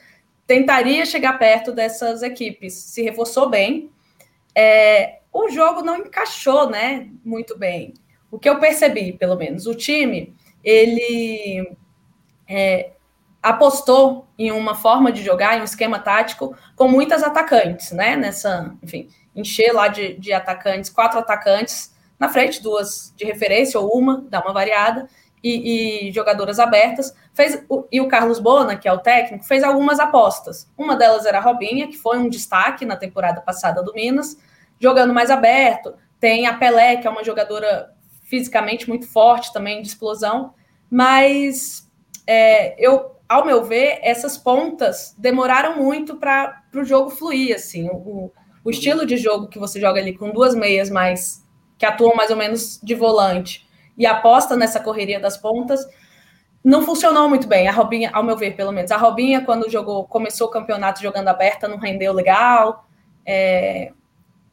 tentaria chegar perto dessas equipes. Se reforçou bem. é, o jogo não encaixou, né, muito bem. O que eu percebi, pelo menos, o time, ele é, apostou em uma forma de jogar, em um esquema tático com muitas atacantes, né, nessa, enfim, encher lá de, de atacantes, quatro atacantes na frente, duas de referência ou uma, dá uma variada, e, e, jogadoras abertas. Fez, e o Carlos Bona, que é o técnico, fez algumas apostas. Uma delas era a Robinha, que foi um destaque na temporada passada do Minas, jogando mais aberto. Tem a Pelé, que é uma jogadora fisicamente muito forte também, de explosão. Mas é, eu, ao meu ver, essas pontas demoraram muito para o jogo fluir. Assim, o, o estilo de jogo que você joga ali com duas meias mais que atuam mais ou menos de volante e aposta nessa correria das pontas, não funcionou muito bem. A Robinha, ao meu ver, pelo menos. A Robinha, quando jogou, começou o campeonato jogando aberta, não rendeu legal. É...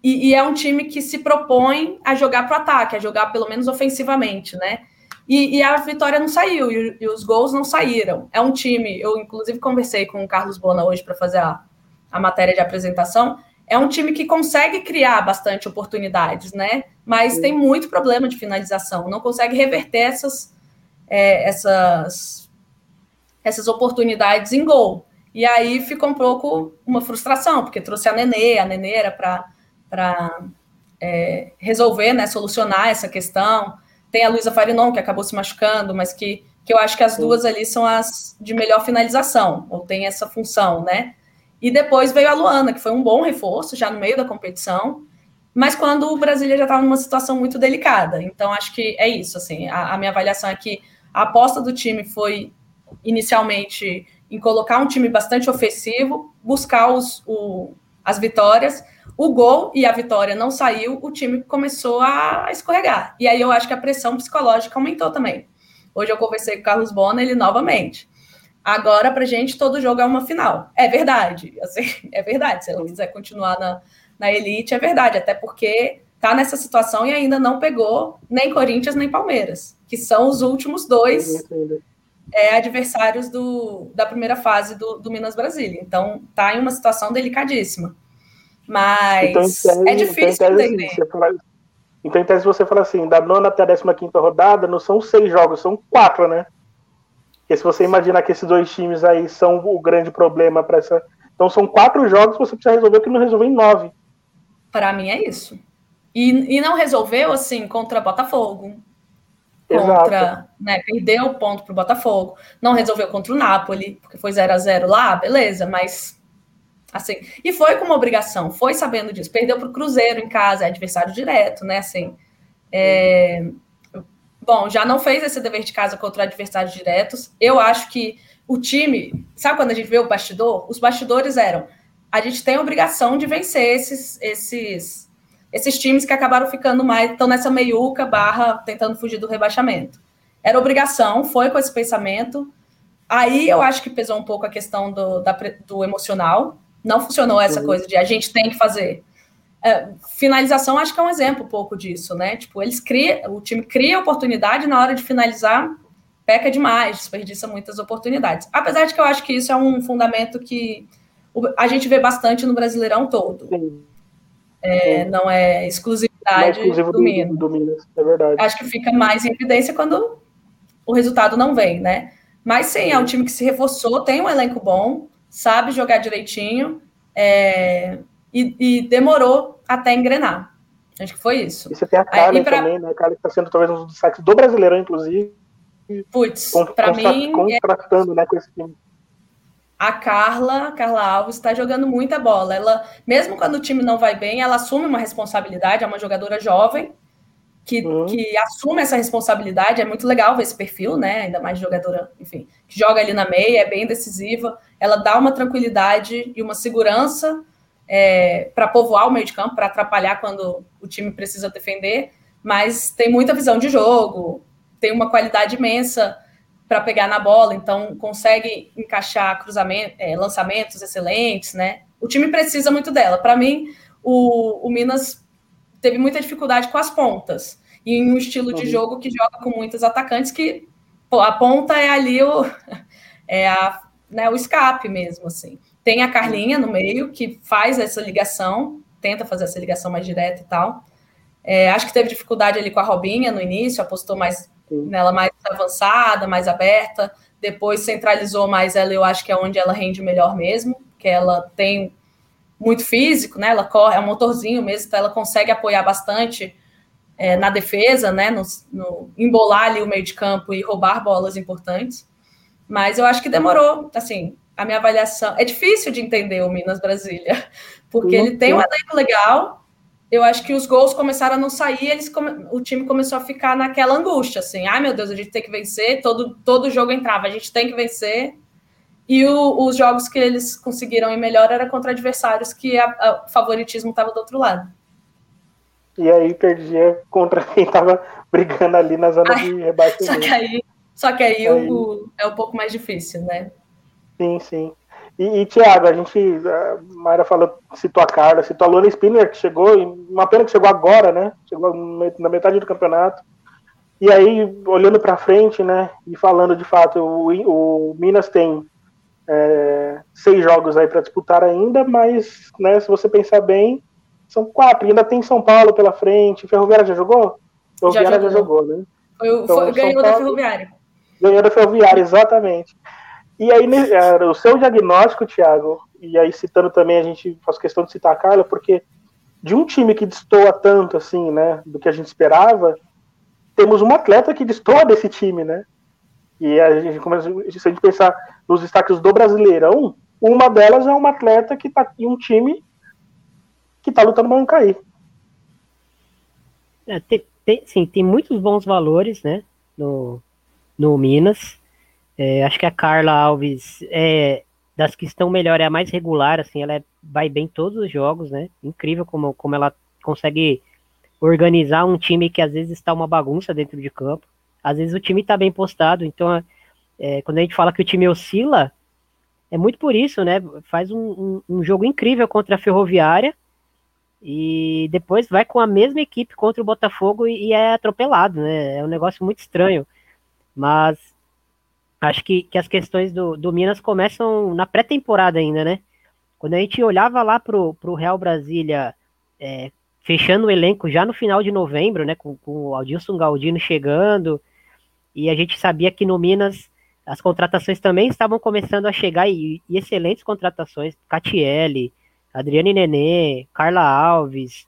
E, e, é um time que se propõe a jogar para o ataque, a jogar pelo menos ofensivamente, né? E, e a vitória não saiu, e, e, os gols não saíram. É um time, eu inclusive conversei com o Carlos Bona hoje para fazer a, a matéria de apresentação é um time que consegue criar bastante oportunidades, né? Mas tem muito problema de finalização, não consegue reverter essas, é, essas, essas oportunidades em gol. E aí ficou um pouco uma frustração, porque trouxe a Nenê, a Nenê era para é, resolver, né, solucionar essa questão. Tem a Luísa Farinon, que acabou se machucando, mas que, que eu acho que as duas ali são as de melhor finalização, ou tem essa função, né? E depois veio a Luana, que foi um bom reforço já no meio da competição, mas quando o Brasília já estava numa situação muito delicada. Então, acho que é isso. Assim, a, a minha avaliação é que a aposta do time foi inicialmente em colocar um time bastante ofensivo, buscar os, o, as vitórias. O gol e a vitória não saiu, o time começou a escorregar. E aí eu acho que a pressão psicológica aumentou também. Hoje eu conversei com o Carlos Bona, ele novamente. Agora, pra gente, todo jogo é uma final. É verdade. Assim, é verdade. Se ela quiser continuar na, na elite, é verdade. Até porque tá nessa situação e ainda não pegou nem Corinthians nem Palmeiras, que são os últimos dois é, adversários do, da primeira fase do, do Minas Brasília. Então, tá em uma situação delicadíssima. Mas então, tese, é difícil então, entender. Assim, fala, então, em tese, você fala assim, da nona até a décima quinta rodada, não são seis jogos, são quatro, né? Porque se você imaginar que esses dois times aí são o grande problema para essa. Então são quatro jogos que você precisa resolver que não resolveu em nove. Para mim é isso. E, e não resolveu assim contra Botafogo. Contra, né, perdeu o ponto para o Botafogo. Não resolveu contra o Napoli, porque foi 0 a 0 lá, beleza, mas assim. E foi com uma obrigação, foi sabendo disso. Perdeu para o Cruzeiro em casa, é adversário direto, né? Assim. É, Bom, já não fez esse dever de casa contra adversários diretos. Eu acho que o time, sabe quando a gente vê o bastidor? Os bastidores eram: a gente tem a obrigação de vencer esses, esses, esses times que acabaram ficando mais, estão nessa meiuca barra tentando fugir do rebaixamento. Era obrigação, foi com esse pensamento. Aí eu acho que pesou um pouco a questão do, da, do emocional. Não funcionou essa uhum. coisa de a gente tem que fazer. É, finalização acho que é um exemplo um pouco disso, né? Tipo, eles criam, o time cria oportunidade na hora de finalizar, peca demais, desperdiça muitas oportunidades. Apesar de que eu acho que isso é um fundamento que a gente vê bastante no Brasileirão todo. É, não é exclusividade é do, do, Minas. do Minas. É verdade. Acho que fica mais em evidência quando o resultado não vem, né? Mas sim, é um time que se reforçou, tem um elenco bom, sabe jogar direitinho, é, e, e demorou até engrenar. Acho que foi isso. E você tem a Carla pra... também, né? A Carla está sendo talvez um dos destaques do Brasileirão, inclusive. Putz, para mim. Contrastando, é... né, com esse time. A Carla, Carla Alves, está jogando muita bola. Ela, mesmo quando o time não vai bem, ela assume uma responsabilidade. É uma jogadora jovem que, uhum. que assume essa responsabilidade. É muito legal ver esse perfil, né? Ainda mais jogadora, enfim, que joga ali na meia, é bem decisiva. Ela dá uma tranquilidade e uma segurança é, para povoar o meio de campo, para atrapalhar quando o time precisa defender, mas tem muita visão de jogo, tem uma qualidade imensa para pegar na bola, então consegue encaixar cruzamento, é, lançamentos excelentes, né? O time precisa muito dela. Para mim, o, o, Minas teve muita dificuldade com as pontas e em um estilo de uhum. jogo que joga com muitos atacantes que pô, a ponta é ali o é a, né, o escape mesmo, assim. Tem a Carlinha no meio, que faz essa ligação, tenta fazer essa ligação mais direta e tal. É, acho que teve dificuldade ali com a Robinha no início, apostou mais Sim. nela mais avançada, mais aberta. Depois centralizou mais ela, eu acho que é onde ela rende melhor mesmo, que ela tem muito físico, né? Ela corre, é um motorzinho mesmo, então ela consegue apoiar bastante é, na defesa, né? No, no, embolar ali o meio de campo e roubar bolas importantes. Mas eu acho que demorou, assim, a minha avaliação. É difícil de entender o Minas Brasília, porque ele tem um elenco legal. Eu acho que os gols começaram a não sair, eles o time começou a ficar naquela angústia, assim, ai meu Deus, a gente tem que vencer, todo, todo jogo entrava, a gente tem que vencer. E o, os jogos que eles conseguiram ir melhor era contra adversários que o favoritismo estava do outro lado. E aí perdia contra quem estava brigando ali na zona ai, de rebaixamento. Só que aí, só que aí, aí... O, é um pouco mais difícil, né? Sim, sim. E, e Tiago, a gente, a Mayra falou, citou a Carla, citou a Luana Spinner, que chegou, uma pena que chegou agora, né? Chegou na metade do campeonato. E aí, olhando para frente, né? E falando de fato, o, o Minas tem é, seis jogos aí para disputar ainda, mas, né? Se você pensar bem, são quatro. E ainda tem São Paulo pela frente. Ferroviária já jogou? Ferroviária já jogou, já jogou né? Foi, então, foi, ganhou Paulo, da Ferroviária. Ganhou da Ferroviária, exatamente. E aí, o seu diagnóstico, Thiago, e aí citando também, a gente faz questão de citar a Carla, porque de um time que destoa tanto, assim, né, do que a gente esperava, temos uma atleta que destoa desse time, né? E a gente começa, se a gente pensar nos destaques do Brasileirão, uma delas é uma atleta que está em um time que está lutando para não cair. É, tem, tem, sim, tem muitos bons valores, né, no, no Minas. É, acho que a Carla Alves é das que estão melhor, é a mais regular, assim, ela é, vai bem todos os jogos, né? Incrível como, como ela consegue organizar um time que às vezes está uma bagunça dentro de campo. Às vezes o time está bem postado, então é, quando a gente fala que o time oscila, é muito por isso, né? Faz um, um, um jogo incrível contra a Ferroviária e depois vai com a mesma equipe contra o Botafogo e, e é atropelado, né? É um negócio muito estranho. Mas acho que, que as questões do, do Minas começam na pré-temporada ainda, né? Quando a gente olhava lá pro, pro Real Brasília, é, fechando o elenco já no final de novembro, né? Com, com o Aldilson Galdino chegando, e a gente sabia que no Minas as contratações também estavam começando a chegar, e, e excelentes contratações, Catiele, Adriane Nenê, Carla Alves,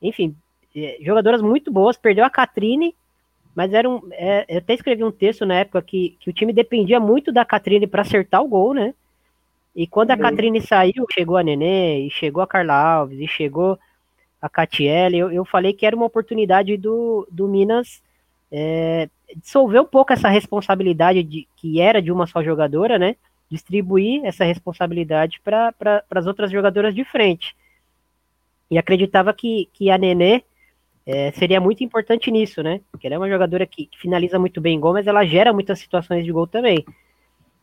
enfim, é, jogadoras muito boas, perdeu a Catrine, mas era um. É, eu até escrevi um texto na época que, que o time dependia muito da Catrine para acertar o gol, né? E quando a uhum. Catrine saiu, chegou a Nenê, e chegou a Carla Alves, e chegou a Catiele, eu, eu falei que era uma oportunidade do, do Minas é, dissolver um pouco essa responsabilidade de, que era de uma só jogadora, né? Distribuir essa responsabilidade para pra, as outras jogadoras de frente. E acreditava que, que a Nenê é, seria muito importante nisso, né? Porque ela é uma jogadora que, que, finaliza muito bem gol, mas ela gera muitas situações de gol também.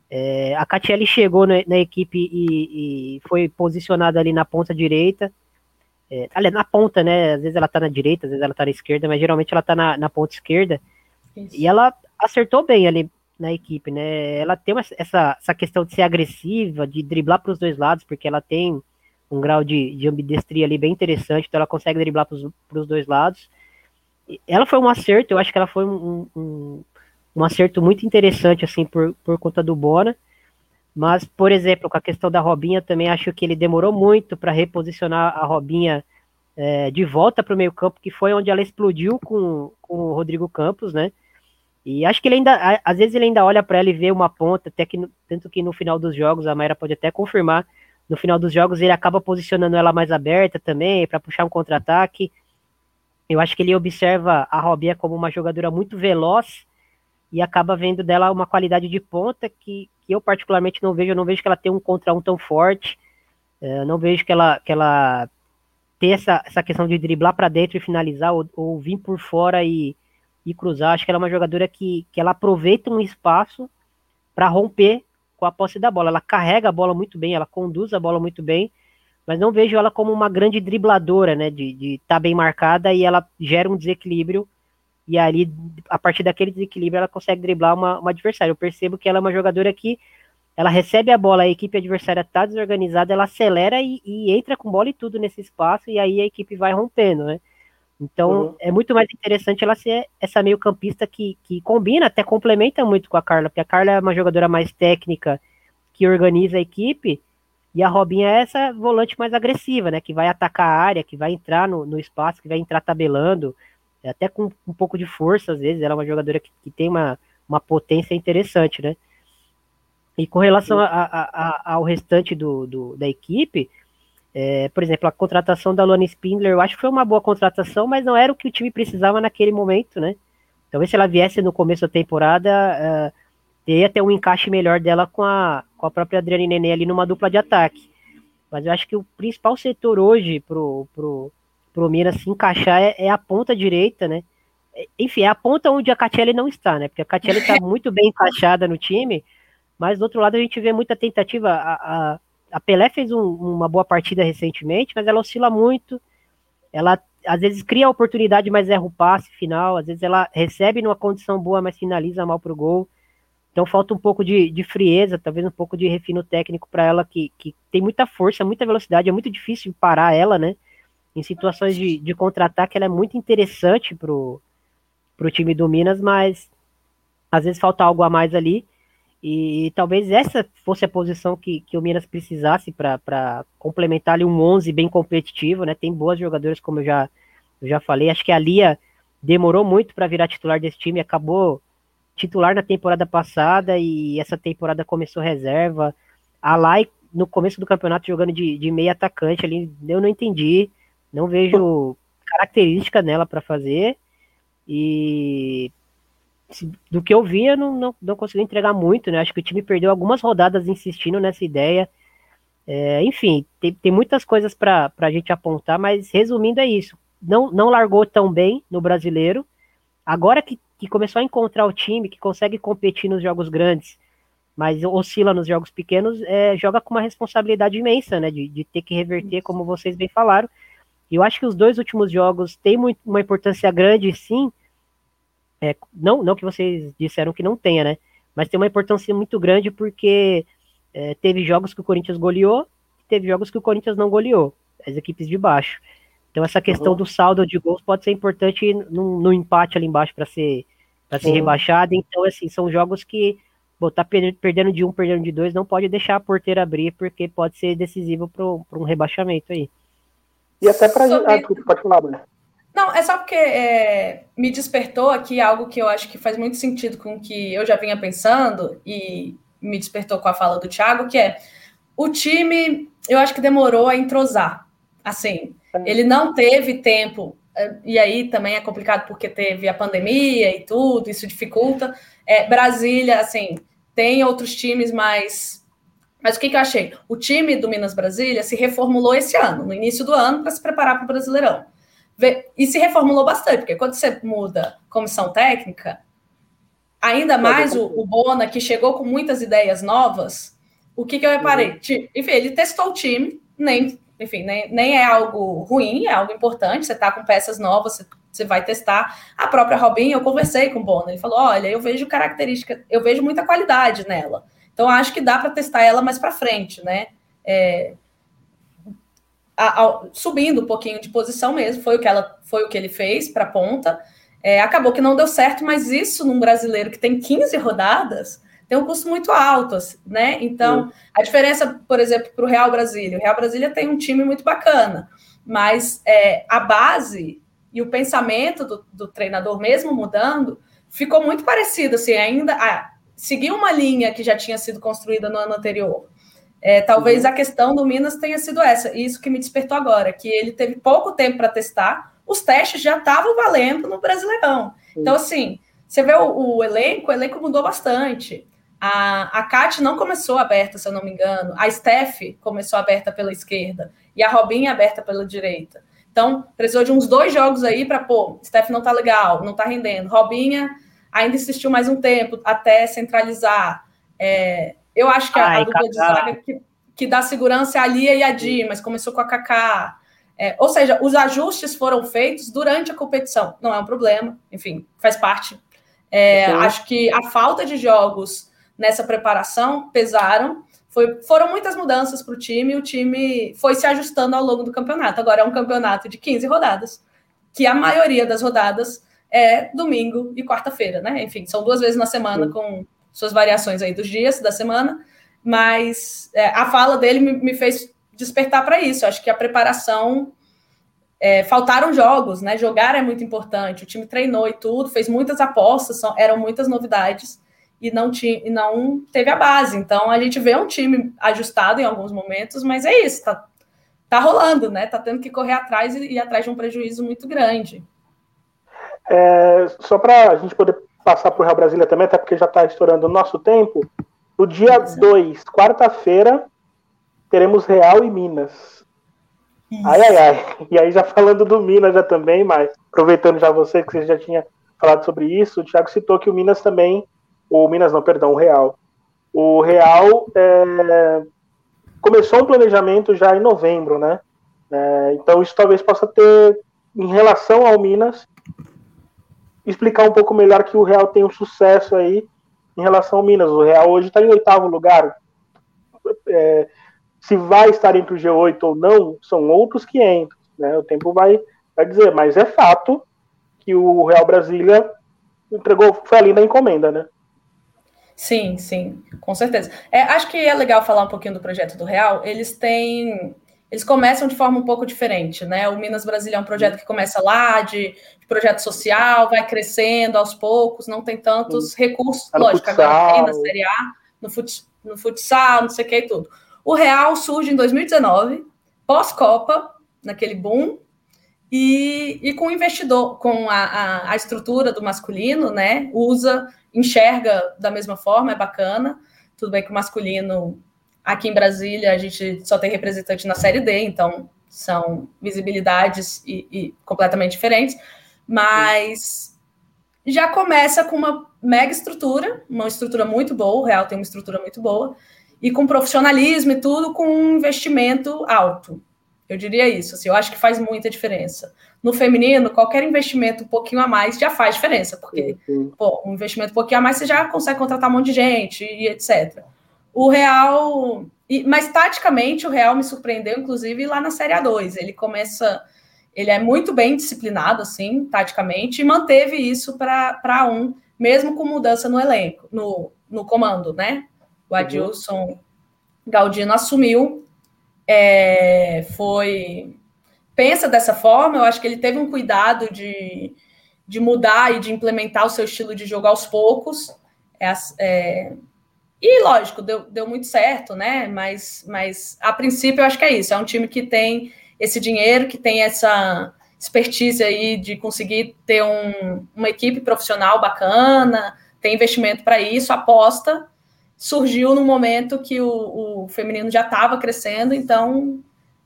É, a Catiele chegou na, na equipe e, e, foi posicionada ali na ponta direita. É, ali, na ponta, né? Às vezes ela tá na direita, às vezes ela tá na esquerda, mas geralmente ela tá na, na ponta esquerda. Isso. E ela acertou bem ali na equipe, né? Ela tem uma, essa, essa questão de ser agressiva, de driblar para os dois lados, porque ela tem um grau de, de ambidestria ali bem interessante, então ela consegue driblar para os dois lados. Ela foi um acerto, eu acho que ela foi um, um, um acerto muito interessante, assim, por, por conta do Bona. Mas, por exemplo, com a questão da Robinha, também acho que ele demorou muito para reposicionar a Robinha é, de volta para o meio-campo, que foi onde ela explodiu com, com o Rodrigo Campos, né? E acho que ele ainda, às vezes ele ainda olha para ela e vê uma ponta, até que tanto que no final dos jogos a Mayra pode até confirmar no final dos jogos ele acaba posicionando ela mais aberta também para puxar um contra-ataque. Eu acho que ele observa a Robinha como uma jogadora muito veloz e acaba vendo dela uma qualidade de ponta que, que eu particularmente não vejo. Eu não vejo que ela tem um contra um tão forte. É, eu não vejo que ela, que ela tem essa, essa questão de driblar para dentro e finalizar ou, ou vir por fora e, e cruzar. Acho que ela é uma jogadora que, que ela aproveita um espaço para romper a posse da bola. Ela carrega a bola muito bem, ela conduz a bola muito bem, mas não vejo ela como uma grande dribladora, né? De estar tá bem marcada e ela gera um desequilíbrio. E ali, a partir daquele desequilíbrio, ela consegue driblar uma, uma adversária. Eu percebo que ela é uma jogadora que ela recebe a bola, a equipe adversária está desorganizada, ela acelera e, e, entra com bola e tudo nesse espaço, e aí a equipe vai rompendo, né? Então uhum. é muito mais interessante ela ser essa meio campista que, que combina, até complementa muito com a Carla, porque a Carla é uma jogadora mais técnica que organiza a equipe, e a Robinha é essa volante mais agressiva, né? Que vai atacar a área, que vai entrar no, no espaço, que vai entrar tabelando, até com um pouco de força, às vezes. Ela é uma jogadora que, que tem uma, uma potência interessante, né? E com relação a, a, a, ao restante do, do da equipe, é, por exemplo, a contratação da Lona Spindler, eu acho que foi uma boa contratação, mas não era o que o time precisava naquele momento, né? Talvez se ela viesse no começo da temporada, uh, teria até um encaixe melhor dela com a, com a própria Adriane Nenê ali numa dupla de ataque. Mas eu acho que o principal setor hoje pro, pro, pro Minas se encaixar é, é a ponta direita, né? Enfim, é a ponta onde a Catiele não está, né? Porque a Catiele está muito bem encaixada no time, mas do outro lado a gente vê muita tentativa. A, a, a Pelé fez um, uma boa partida recentemente, mas ela oscila muito. Ela às vezes cria a oportunidade, mas erra o passe final. Às vezes ela recebe numa condição boa, mas finaliza mal pro gol. Então falta um pouco de, de frieza, talvez um pouco de refino técnico para ela, que, que tem muita força, muita velocidade, é muito difícil parar ela, né? Em situações de, de contra-ataque, ela é muito interessante pro, pro time do Minas, mas às vezes falta algo a mais ali. E, e talvez essa fosse a posição que, que o Minas precisasse para complementar ali um 11 bem competitivo, né? Tem boas jogadoras, como eu já, eu já falei. Acho que a Lia demorou muito para virar titular desse time, acabou titular na temporada passada e essa temporada começou reserva. A Lai, no começo do campeonato, jogando de, de meio atacante ali, eu não entendi. Não vejo característica nela para fazer. E do que eu vi, eu não, não, não consegui entregar muito, né? Acho que o time perdeu algumas rodadas insistindo nessa ideia. É, enfim, tem, tem muitas coisas para a gente apontar, mas resumindo é isso. Não, não largou tão bem no brasileiro. Agora que que começou a encontrar o time que consegue competir nos jogos grandes, mas oscila nos jogos pequenos, é, joga com uma responsabilidade imensa, né? De, de, ter que reverter, como vocês bem falaram. E eu acho que os dois últimos jogos têm muito, uma importância grande, sim. É, não, não que vocês disseram que não tenha, né? Mas tem uma importância muito grande porque é, teve jogos que o Corinthians goleou, teve jogos que o Corinthians não goleou, as equipes de baixo. Então essa questão uhum. do saldo de gols pode ser importante no, no empate ali embaixo para ser para ser rebaixado. Então assim são jogos que botar tá perdendo de um, perdendo de dois, não pode deixar a porteira abrir porque pode ser decisivo para um rebaixamento aí. E até para Sobre... ah, pode falar, Bruno. Não, é só porque é, me despertou aqui algo que eu acho que faz muito sentido com o que eu já vinha pensando e me despertou com a fala do Thiago, que é o time, eu acho que demorou a entrosar. Assim, ele não teve tempo, eh, e aí também é complicado porque teve a pandemia e tudo, isso dificulta. É, Brasília, assim, tem outros times mais. Mas o que, que eu achei? O time do Minas Brasília se reformulou esse ano, no início do ano, para se preparar para o Brasileirão. E se reformulou bastante, porque quando você muda comissão técnica, ainda mais o, o Bona, que chegou com muitas ideias novas, o que, que eu reparei? Uhum. Enfim, ele testou o time, nem enfim, nem, nem é algo ruim, é algo importante. Você está com peças novas, você, você, vai testar. A própria Robin, eu conversei com o Bono, ele falou: olha, eu vejo característica, eu vejo muita qualidade nela. Então, acho que dá para testar ela mais para frente, né? É, a, a, subindo um pouquinho de posição mesmo, foi o que ela foi o que ele fez para a ponta. É, acabou que não deu certo, mas isso num brasileiro que tem 15 rodadas tem um custo muito alto, assim, né? Então, a diferença, por exemplo, para o Real Brasília. O Real Brasília tem um time muito bacana, mas é, a base e o pensamento do, do, treinador, mesmo mudando, ficou muito parecido, assim, ainda ah, seguiu uma linha que já tinha sido construída no ano anterior. É, talvez uhum. a questão do Minas tenha sido essa, e isso que me despertou agora, que ele teve pouco tempo para testar, os testes já estavam valendo no Brasileirão. Então, assim, você vê o, o, elenco, o elenco mudou bastante. A, a Kat não começou aberta, se eu não me engano. A Steph começou aberta pela esquerda. E a Robinha aberta pela direita. Então, precisou de uns dois jogos aí para, pô, Steph não tá legal, não tá rendendo. Robinha ainda insistiu mais um tempo até centralizar. É, eu acho que a, Ai, a dupla de zaga que, que dá segurança é a Lia e a Di, mas começou com a Kaká. É, ou seja, os ajustes foram feitos durante a competição. Não é um problema, enfim, faz parte. É, acho que a falta de jogos nessa preparação pesaram. Foi, foram muitas mudanças para o time e o time foi se ajustando ao longo do campeonato. Agora é um campeonato de 15 rodadas, que a maioria das rodadas é domingo e quarta-feira, né? Enfim, são duas vezes na semana, com suas variações aí dos dias da semana. Mas é, a fala dele me, me fez despertar para isso. acho que a preparação é, faltaram jogos, né? Jogar é muito importante. O time treinou e tudo, fez muitas apostas, são, eram muitas novidades e não tinha, e não teve a base. Então a gente vê um time ajustado em alguns momentos, mas é isso, tá, tá rolando, né? Tá tendo que correr atrás e ir atrás de um prejuízo muito grande. É, só para a gente poder passar para o Real Brasília também, até porque já está estourando o nosso tempo. No dia 2, quarta-feira, teremos Real e Minas. Isso. Ai, ai, ai. E aí, já falando do Minas já também, mas aproveitando já você, que você já tinha falado sobre isso, o Thiago citou que o Minas também, o Minas não, perdão, o Real. O Real é, começou um planejamento já em novembro, né? É, então isso talvez possa ter, em relação ao Minas, explicar um pouco melhor que o Real tem um sucesso aí em relação ao Minas. O Real hoje está em oitavo lugar. É, se vai estar entre o G8 ou não, são outros 500. Né? O tempo vai, vai dizer, mas é fato que o Real Brasília entregou, foi ali na encomenda, né? Sim, sim, com certeza. É, acho que é legal falar um pouquinho do projeto do Real. Eles têm. Eles começam de forma um pouco diferente, né? O Minas Brasília é um projeto que começa lá, de, de projeto social, vai crescendo aos poucos, não tem tantos sim. recursos, é lógico, agora tem na Série A, no, fut, no futsal, não sei o que e tudo. O Real surge em 2019, pós-Copa, naquele boom, e, e com o investidor, com a, a, a, estrutura do masculino, né? Usa, enxerga da mesma forma, é bacana. Tudo bem que o masculino, aqui em Brasília, a gente só tem representante na Série D, então são visibilidades e, e completamente diferentes, mas já começa com uma mega estrutura, uma estrutura muito boa, o Real tem uma estrutura muito boa, e com profissionalismo e tudo, com um investimento alto. Eu diria isso, assim, eu acho que faz muita diferença. No feminino, qualquer investimento um pouquinho a mais já faz diferença, porque pô, um investimento um pouquinho a mais você já consegue contratar um monte de gente e etc. O Real. Mas taticamente o Real me surpreendeu, inclusive, lá na Série A2. Ele começa. Ele é muito bem disciplinado, assim, taticamente, e manteve isso para um, mesmo com mudança no elenco, no, no comando, né? o Adilson uhum. Galdino assumiu, é, foi pensa dessa forma. Eu acho que ele teve um cuidado de, de mudar e de implementar o seu estilo de jogo aos poucos. É, é, e lógico, deu, deu muito certo, né? Mas, mas a princípio eu acho que é isso. É um time que tem esse dinheiro, que tem essa expertise aí de conseguir ter um, uma equipe profissional bacana, tem investimento para isso, aposta surgiu no momento que o, o feminino já estava crescendo, então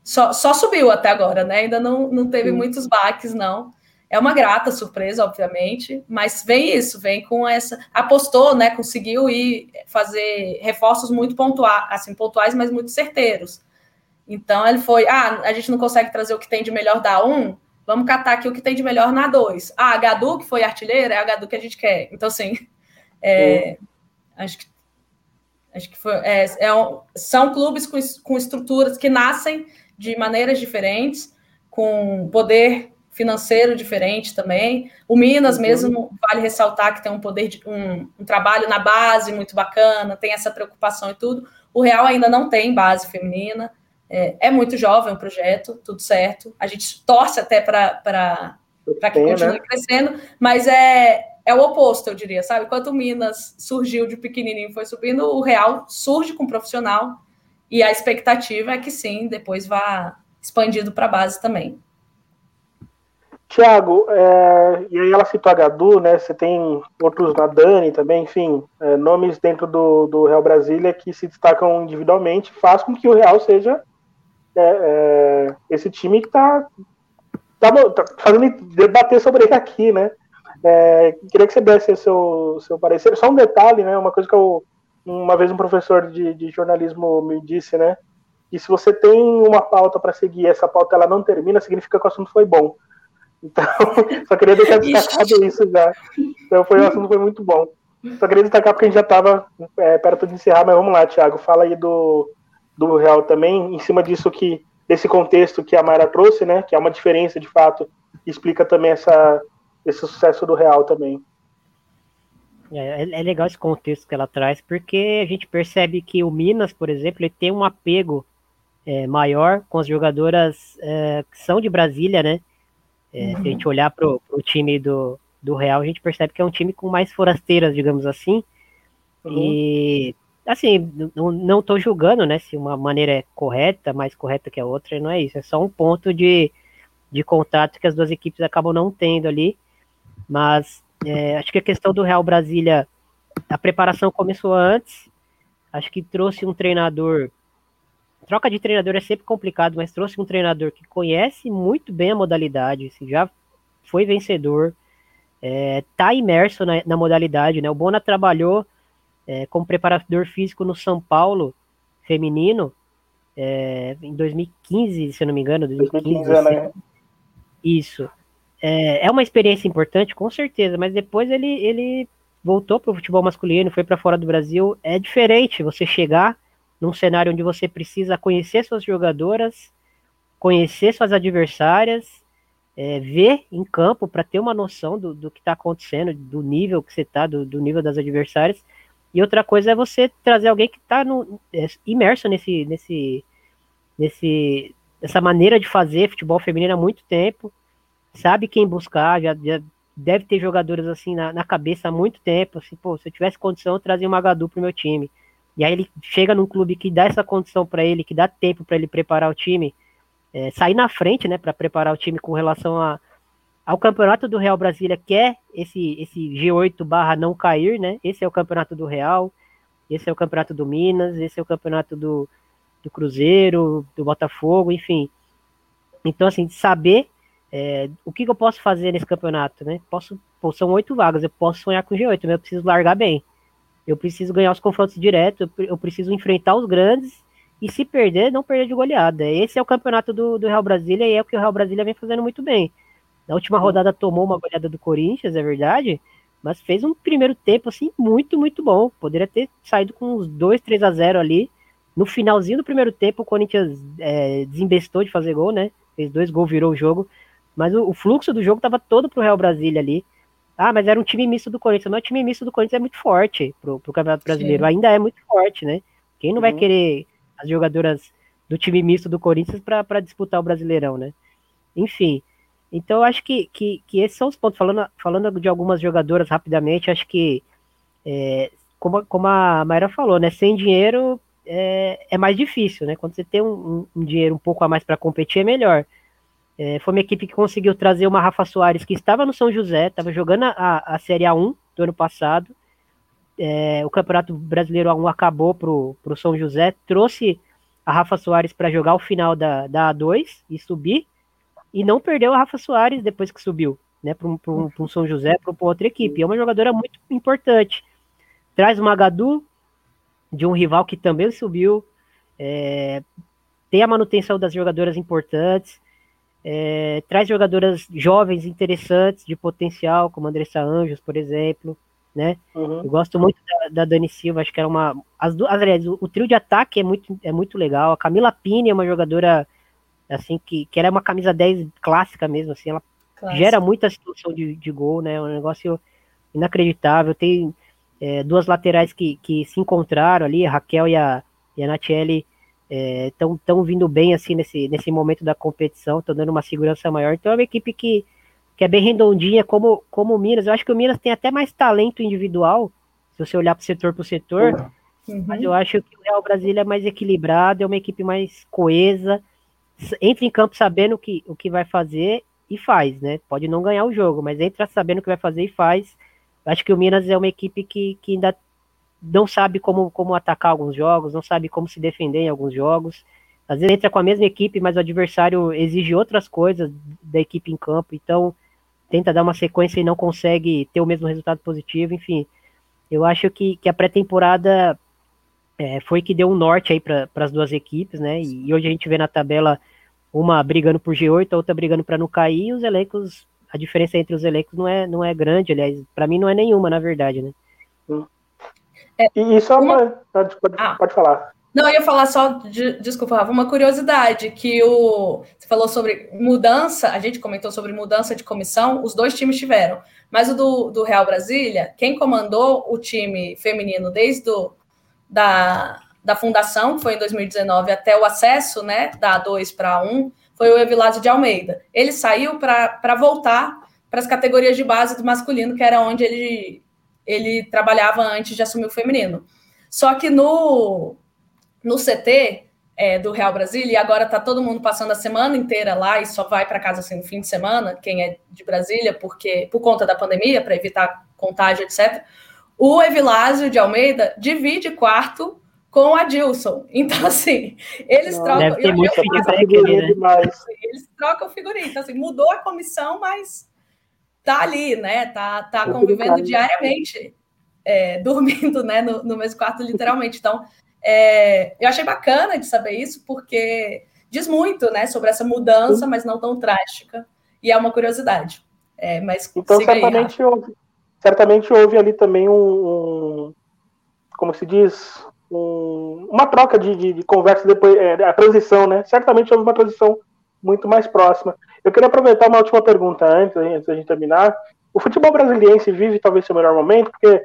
só, só, subiu até agora, né? Ainda não, não teve Sim. muitos baques, não. É uma grata surpresa, obviamente, mas vem isso, vem com essa. Apostou, né? Conseguiu ir fazer reforços muito pontuais, assim, pontuais, mas muito certeiros. Então ele foi: ah, a gente não consegue trazer o que tem de melhor da um, vamos catar aqui o que tem de melhor na dois. Ah, a Gadu, que foi artilheira, é a Gadu que a gente quer. Então, assim, é, acho que Acho que foi, é, é são clubes com, com estruturas que nascem de maneiras diferentes, com poder financeiro diferente também. O Minas uhum. mesmo vale ressaltar que tem um poder de um, um, trabalho na base muito bacana, tem essa preocupação e tudo. O Real ainda não tem base feminina, é, é muito jovem o projeto, tudo certo. A gente torce até para que continue né? crescendo, mas é, é o oposto, eu diria, sabe? Enquanto o Minas surgiu de pequenininho, foi subindo, o Real surge com profissional e a expectativa é que sim, depois vá expandido para a base também. Tiago, é, e aí ela citou a Gadu, né? Você tem outros na Dani também, enfim, é, nomes dentro do, do Real Brasília que se destacam individualmente, faz com que o Real seja é, é esse time que está tá, tá fazendo debater sobre ele aqui, né? É, queria que você desse seu, seu parecer. Só um detalhe, né? Uma coisa que eu, uma vez um professor de, de jornalismo me disse, né? Que se você tem uma pauta para seguir, essa pauta ela não termina, significa que o assunto foi bom. Então, só queria deixar destacado isso já. Então, foi, o assunto foi muito bom. Só queria destacar porque a gente já estava é, perto de encerrar, mas vamos lá, Thiago. Fala aí do, do Real também, em cima disso que, desse contexto que a Mayra trouxe, né? Que é uma diferença de fato, explica também essa, esse sucesso do Real também. É, é, é legal esse contexto que ela traz, porque a gente percebe que o Minas, por exemplo, ele tem um apego é, maior com as jogadoras é, que são de Brasília, né? É, uhum. Se a gente olhar para o time do, do Real, a gente percebe que é um time com mais forasteiras, digamos assim. Uhum. E, assim, não estou julgando, né, se uma maneira é correta, mais correta que a outra, não é isso. É só um ponto de, de contato que as duas equipes acabam não tendo ali. Mas é, acho que a questão do Real Brasília, a preparação começou antes. Acho que trouxe um treinador. Troca de treinador é sempre complicado, mas trouxe um treinador que conhece muito bem a modalidade, assim, já foi vencedor, é, tá imerso na, na, modalidade, né? O Bona trabalhou é, como preparador físico no São Paulo feminino é, em 2015, se eu não me engano. 2015, 2015 né? Isso. É, é uma experiência importante, com certeza, mas depois ele, ele voltou para o futebol masculino, foi para fora do Brasil. É diferente você chegar num cenário onde você precisa conhecer suas jogadoras, conhecer suas adversárias é, ver em campo para ter uma noção do, do que está acontecendo, do nível que você está, do, do, nível das adversárias. E outra coisa é você trazer alguém que está é, imerso nesse, nesse, nesse, nessa maneira de fazer futebol feminino há muito tempo, sabe quem buscar, já, já deve ter jogadores assim na, na, cabeça há muito tempo. Assim, pô, se eu tivesse condição, eu trazia uma Gadu pro meu time. E aí ele chega num clube que dá essa condição para ele, que dá tempo para ele preparar o time é, sair na frente, né, para preparar o time com relação a, ao campeonato do Real Brasília, que é esse, esse G8 barra não cair, né? Esse é o campeonato do Real, esse é o campeonato do Minas, esse é o campeonato do, do Cruzeiro, do Botafogo, enfim. Então, assim, saber é, o que, que, eu posso fazer nesse campeonato, né? Posso, pô, são oito vagas, eu posso sonhar com G8, mas eu preciso largar bem. Eu preciso ganhar os confrontos diretos, eu, eu preciso enfrentar os grandes e se perder, não perder de goleada. Esse é o campeonato do, do Real Brasília e é o que o Real Brasília vem fazendo muito bem. Na última rodada tomou uma goleada do Corinthians, é verdade, mas fez um primeiro tempo assim muito, muito bom. Poderia ter saído com uns 2, 3 a 0 ali. No finalzinho do primeiro tempo, o Corinthians é, desembestou de fazer gol, né? Fez dois gols, virou o jogo. Mas o, o fluxo do jogo estava todo pro Real Brasília ali. Ah, mas era um time misto do Corinthians. Mas o time misto do Corinthians é muito forte pro, pro Campeonato Brasileiro. Sim. Ainda é muito forte, né? Quem não uhum. vai querer as jogadoras do time misto do Corinthians para disputar o Brasileirão, né? Enfim, então eu acho que, que, que, esses são os pontos. Falando, falando de algumas jogadoras rapidamente, acho que, é, como, como a Mayra falou, né? Sem dinheiro é, é mais difícil, né? Quando você tem um, um dinheiro um pouco a mais para competir, é melhor. É, foi uma equipe que conseguiu trazer uma Rafa Soares que estava no São José, estava jogando a, a Série A1 do ano passado, é, o Campeonato Brasileiro A1 acabou para o São José, trouxe a Rafa Soares para jogar o final da, da A2 e subir, e não perdeu a Rafa Soares depois que subiu, né, para um, um, um, São José, para outra equipe. É uma jogadora muito importante. Traz uma Gadu de um rival que também subiu, é, tem a manutenção das jogadoras importantes, é, traz jogadoras jovens interessantes, de potencial, como Andressa Anjos, por exemplo né? Uhum. Eu gosto muito da, da, Dani Silva, acho que era uma. As duas, aliás, o, o, trio de ataque é muito, é muito legal. A Camila Pini é uma jogadora assim que, que era uma camisa 10 clássica mesmo, assim, ela Clássico. gera muita situação de, de gol, né? É um negócio inacreditável. Tem é, duas laterais que, que se encontraram ali, a Raquel e a, e a Natiele estão é, tão vindo bem assim nesse, nesse momento da competição, estão dando uma segurança maior. Então é uma equipe que que é bem redondinha, como, como o Minas. Eu acho que o Minas tem até mais talento individual, se você olhar para setor por setor, uhum. mas eu acho que o Real Brasília é mais equilibrado, é uma equipe mais coesa, entra em campo sabendo que, o que vai fazer e faz, né? Pode não ganhar o jogo, mas entra sabendo o que vai fazer e faz. Eu acho que o Minas é uma equipe que, que ainda não sabe como, como atacar alguns jogos, não sabe como se defender em alguns jogos. Às vezes entra com a mesma equipe, mas o adversário exige outras coisas da equipe em campo, então tenta dar uma sequência e não consegue ter o mesmo resultado positivo, enfim. Eu acho que, que a pré-temporada é, foi que deu um norte aí para as duas equipes, né? E, e, hoje a gente vê na tabela uma brigando por G8, a outra brigando para não cair, e os elencos, a diferença entre os elencos não é, não é grande, aliás, para mim não é nenhuma, na verdade, né? É, e isso é uma. uma... Pode, ah. pode falar. Não, eu ia falar só, de, desculpa, Rafa, uma curiosidade, que o. Você falou sobre mudança, a gente comentou sobre mudança de comissão, os dois times tiveram. Mas o do, do Real Brasília, quem comandou o time feminino desde o, da, da fundação, que foi em 2019, até o acesso né, da A2 para A1, foi o Evilásio de Almeida. Ele saiu para voltar para as categorias de base do masculino, que era onde ele, ele trabalhava antes de assumir o feminino. Só que no, no CT é, do Real Brasília, e agora está todo mundo passando a semana inteira lá e só vai para casa assim no fim de semana, quem é de Brasília, porque por conta da pandemia, para evitar contágio, etc. O Evilásio de Almeida divide quarto com a Dilson. Então, assim, eles Não, trocam. Deve ter muito feedback né? Eles trocam figurinha. Então, assim, mudou a comissão, mas tá ali, né? Tá, tá convivendo diariamente, é, dormindo né, no, no mesmo quarto, literalmente. Então, é, eu achei bacana de saber isso, porque diz muito né, sobre essa mudança, mas não tão drástica. E é uma curiosidade. É, mas então, certamente, aí, houve, certamente houve ali também um, um como se diz, um, uma troca de, de, de, conversa depois, é, a transição, né? Certamente houve uma transição muito mais próxima. Eu queria aproveitar uma última pergunta antes, antes da gente terminar. O futebol brasileiro vive talvez seu melhor momento, porque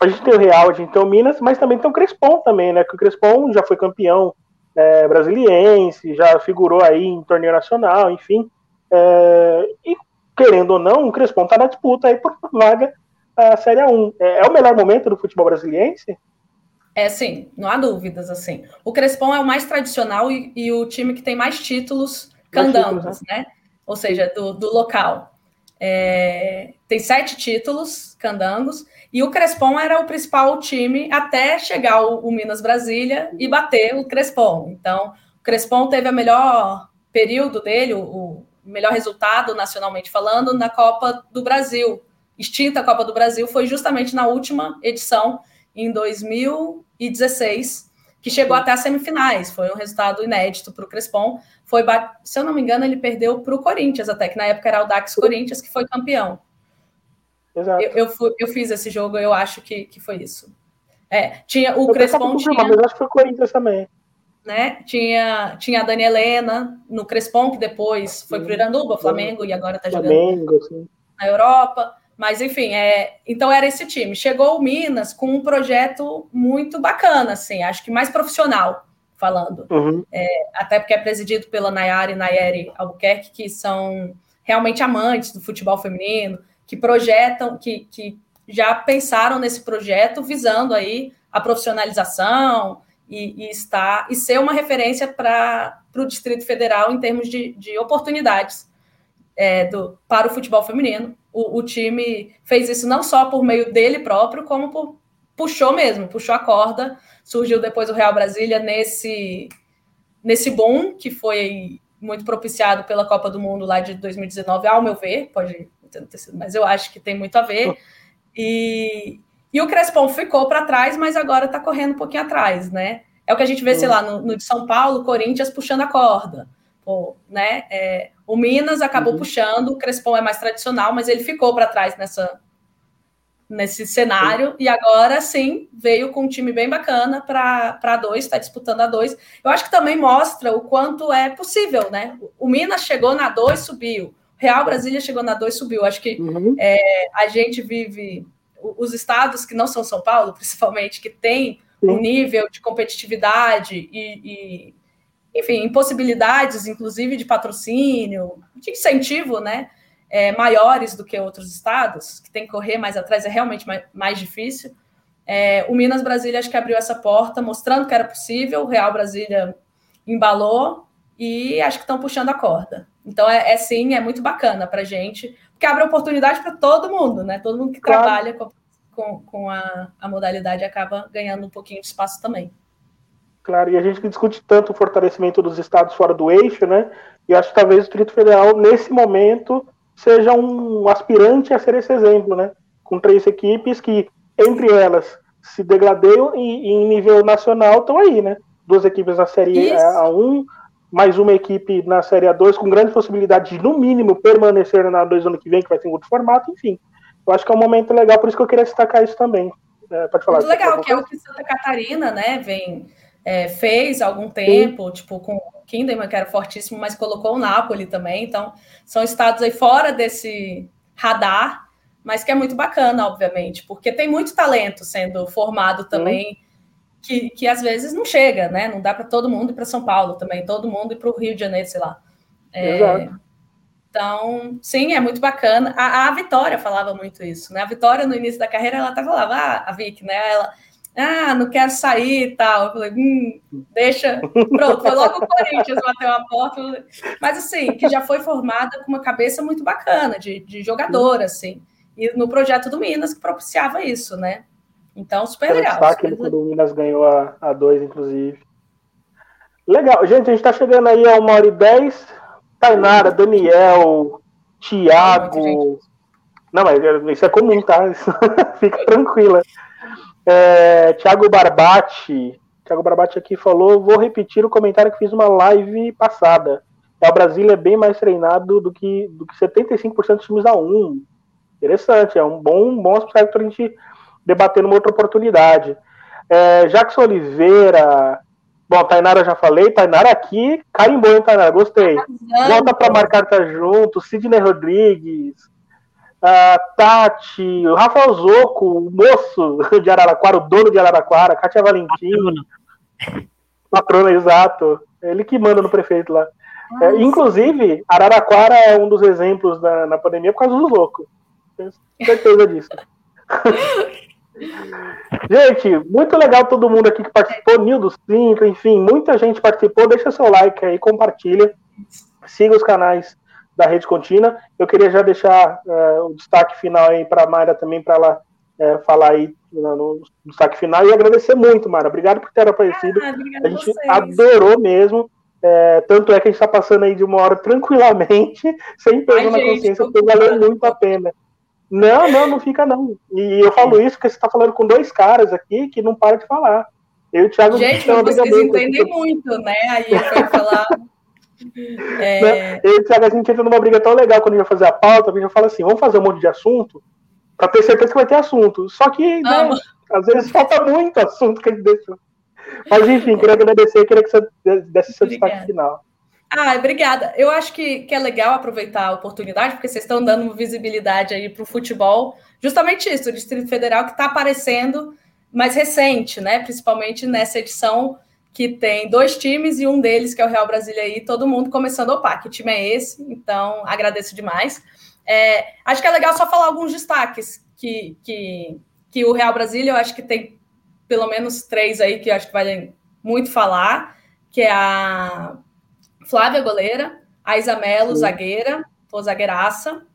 a gente tem o Real, a gente tem o Minas, mas também tem o Crespon também, né? Que o Crespon já foi campeão é, brasiliense, já figurou aí em torneio nacional, enfim. É, e querendo ou não, o Crespon está na disputa aí por vaga a Série A1. É, é, o melhor momento do futebol brasiliense? É, sim, não há dúvidas, assim. O Crespon é o mais tradicional e, e o time que tem mais títulos candangos, né? né? Ou seja, do, do local. É, tem sete títulos candangos e o Crespon era o principal time até chegar o, o Minas Brasília e bater o Crespon. Então, o Crespon teve o melhor período dele, o, o melhor resultado nacionalmente falando, na Copa do Brasil. Extinta Copa do Brasil foi justamente na última edição, em 2016, que chegou até as semifinais. Foi um resultado inédito para o Crespon. Foi, se eu não me engano, ele perdeu para o Corinthians, até que na época era o Dax Corinthians, que foi campeão. Exato. Eu, eu, fui, eu, fiz esse jogo, eu acho que, que foi isso. É, tinha o eu Crespon tinha. Mas acho que foi o Corinthians também. Né? Tinha, tinha a Dani Helena no Crespon, que depois foi para o Iranduba, Flamengo, e agora está jogando Flamengo, sim. na Europa. Mas, enfim, é, então era esse time. Chegou o Minas com um projeto muito bacana, assim, acho que mais profissional, falando. Uhum. É, até porque é presidido pela Nayara e Nayeri Albuquerque, que são realmente amantes do futebol feminino, que projetam, que, que já pensaram nesse projeto visando aí a profissionalização e, e estar e ser uma referência para o Distrito Federal em termos de, de oportunidades é, do, para o futebol feminino. O, o, time fez isso não só por meio dele próprio, como por, puxou mesmo, puxou a corda. Surgiu depois o Real Brasília nesse, nesse boom que foi muito propiciado pela Copa do Mundo lá de 2019, ao meu ver, pode ter sido, mas eu acho que tem muito a ver. E, e o Crespon ficou para trás, mas agora está correndo um pouquinho atrás, né? É o que a gente vê, sei lá, no, no de São Paulo, Corinthians puxando a corda. Pô, né? É, o Minas acabou uhum. puxando, o Crespon é mais tradicional, mas ele ficou para trás nessa, nesse cenário, sim. e agora sim veio com um time bem bacana para dois, está disputando a dois. Eu acho que também mostra o quanto é possível, né? O Minas chegou na dois, subiu. Real Brasília chegou na 2 subiu. Acho que uhum. é, a gente vive os estados que não são São Paulo, principalmente, que tem um nível de competitividade e, e, enfim, impossibilidades, inclusive de patrocínio, de incentivo, né? É, maiores do que outros estados, que tem que correr mais atrás, é realmente mais, mais difícil. É, o Minas Brasília acho que abriu essa porta, mostrando que era possível, o Real Brasília embalou e acho que estão puxando a corda. Então, é, é sim, é muito bacana para a gente, porque abre oportunidade para todo mundo, né? Todo mundo que claro. trabalha com, com, com a, a, modalidade acaba ganhando um pouquinho de espaço também. Claro, e a gente discute tanto o fortalecimento dos estados fora do eixo, né? E acho que talvez o Distrito Federal, nesse momento, seja um aspirante a ser esse exemplo, né? Com três equipes que, entre elas, se degradeiam e, e em nível nacional estão aí, né? Duas equipes na Série Isso. A1, mais uma equipe na Série A2 com grande possibilidade de, no mínimo, permanecer na A2 ano que vem, que vai ter um outro formato, enfim. Eu acho que é um momento legal, por isso que eu queria destacar isso também. É, pode falar. Muito legal, que é o que Santa Catarina, né, vem, é, fez algum tempo, Sim. tipo, com o Kinderman, que era fortíssimo, mas colocou o Napoli também. Então, são estados aí fora desse radar, mas que é muito bacana, obviamente, porque tem muito talento sendo formado também, que, que às vezes não chega, né? Não dá para todo mundo ir para São Paulo também, todo mundo ir para o Rio de Janeiro, sei lá. É, Exato. Então, sim, é muito bacana. A, a, Vitória falava muito isso, né? A Vitória, no início da carreira, ela até falava, ah, a Vic, né? Ela, ah, não quero sair e tal. Eu falei, hum, deixa. Pronto, foi logo o Corinthians bateu a porta. Mas, assim, que já foi formada com uma cabeça muito bacana, de, de jogadora, assim. E no projeto do Minas, que propiciava isso, né? Então, super legal. Destaque super... quando o Minas ganhou a, a dois, inclusive. Legal. Gente, a gente está chegando aí a uma hora e dez. Tainara, Daniel, Tiago. Não, mas isso é comum, tá? Fica tranquila. É, Tiago Barbati. Tiago Barbati aqui falou: vou repetir o comentário que fiz uma live passada. É, o Brasil é bem mais treinado do que, do que 75% dos times da 1. Interessante, é um bom, um bom aspecto para a gente debater numa outra oportunidade. É, Jackson Oliveira, Bom, Tainara já falei, Tainara aqui, carimbou, hein, Tainara? Gostei. Volta para marcar tá junto, Sidney Rodrigues, uh, Tati, o Rafael Zoco, o moço de Araraquara, o dono de Araraquara, Kátia Valentim. Patrona. Patrona, exato. Ele que manda no prefeito lá. É, inclusive, Araraquara é um dos exemplos na, na pandemia por causa dos loucos. Tenho certeza disso. Gente, muito legal todo mundo aqui que participou, Nildo 5, enfim, muita gente participou. Deixa seu like aí, compartilha, siga os canais da Rede Contínua. Eu queria já deixar uh, o destaque final aí para a Mayra também, para ela uh, falar aí no, no, destaque final. E agradecer muito, Mayra. Obrigado por ter aparecido. Ah, a gente a adorou mesmo. É, tanto é que a gente está passando aí de uma hora tranquilamente, sem peso na consciência, porque valeu muito a pena. Não, não, não fica não. E eu falo isso porque você está falando com dois caras aqui que não param de falar. Eu e o Thiago Gente, vocês entendem muito, né? Aí eu fui falar. É... Eu e a gente entra numa briga tão legal quando a gente vai fazer a pauta, a gente fala assim, vamos fazer um monte de assunto, para ter certeza que vai ter assunto. Só que, né, às vezes falta muito assunto que a gente deixou. Mas enfim, queria agradecer, queria que você desse seu destaque final. Ah, obrigada. Eu acho que, que é legal aproveitar a oportunidade, porque vocês estão dando visibilidade aí para o futebol. Justamente isso, o Distrito Federal que está aparecendo mais recente, né? Principalmente nessa edição que tem dois times e um deles, que é o Real Brasília aí, todo mundo começando a opar. Que time é esse? Então, agradeço demais. É, acho que é legal só falar alguns destaques que, que, que o Real Brasília, eu acho que tem pelo menos três aí que eu acho que valem muito falar, que é a Flávia goleira, a Isamelo zagueira, ou zagueiraça,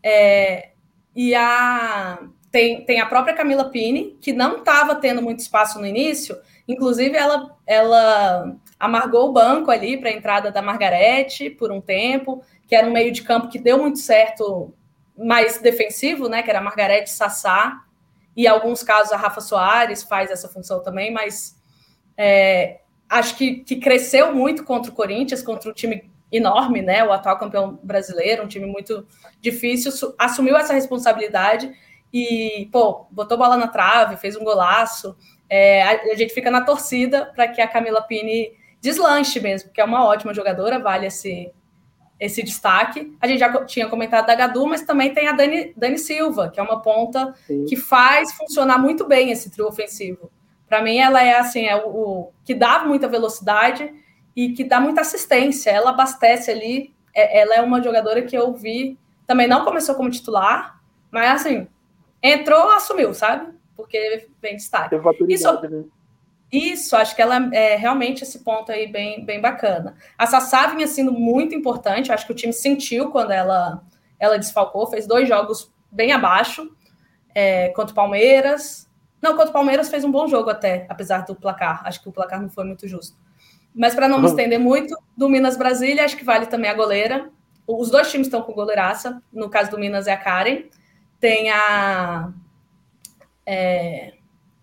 é, e a tem, tem a própria Camila Pini, que não estava tendo muito espaço no início, inclusive ela, ela amargou o banco ali para a entrada da Margarete por um tempo, que era um meio de campo que deu muito certo, mais defensivo, né? Que era a Margarete Sassá, e em alguns casos a Rafa Soares faz essa função também, mas é, acho que, que cresceu muito contra o Corinthians, contra o time enorme, né? O atual campeão brasileiro, um time muito difícil, assumiu essa responsabilidade e, pô, botou bola na trave, fez um golaço. É, a, a, gente fica na torcida para que a Camila Pini deslanche mesmo, porque é uma ótima jogadora, vale esse, esse destaque. A gente já tinha comentado da Gadu, mas também tem a Dani, Dani Silva, que é uma ponta Sim. que faz funcionar muito bem esse trio ofensivo. Para mim, ela é assim, é o, o, que dá muita velocidade e que dá muita assistência. Ela abastece ali. É, ela é uma jogadora que eu vi. Também não começou como titular, mas assim, entrou, assumiu, sabe? Porque vem destaque. Isso, né? isso, acho que ela é realmente esse ponto aí bem, bem bacana. A Sassá vinha sendo muito importante, acho que o time sentiu quando ela, ela desfalcou, fez dois jogos bem abaixo, é, contra o Palmeiras, não, contra o Palmeiras fez um bom jogo até, apesar do placar. Acho que o placar não foi muito justo. Mas para não me estender muito, do Minas Brasília, acho que vale também a goleira. Os dois times estão com goleiraça. No caso do Minas é a Karen. Tem a. É...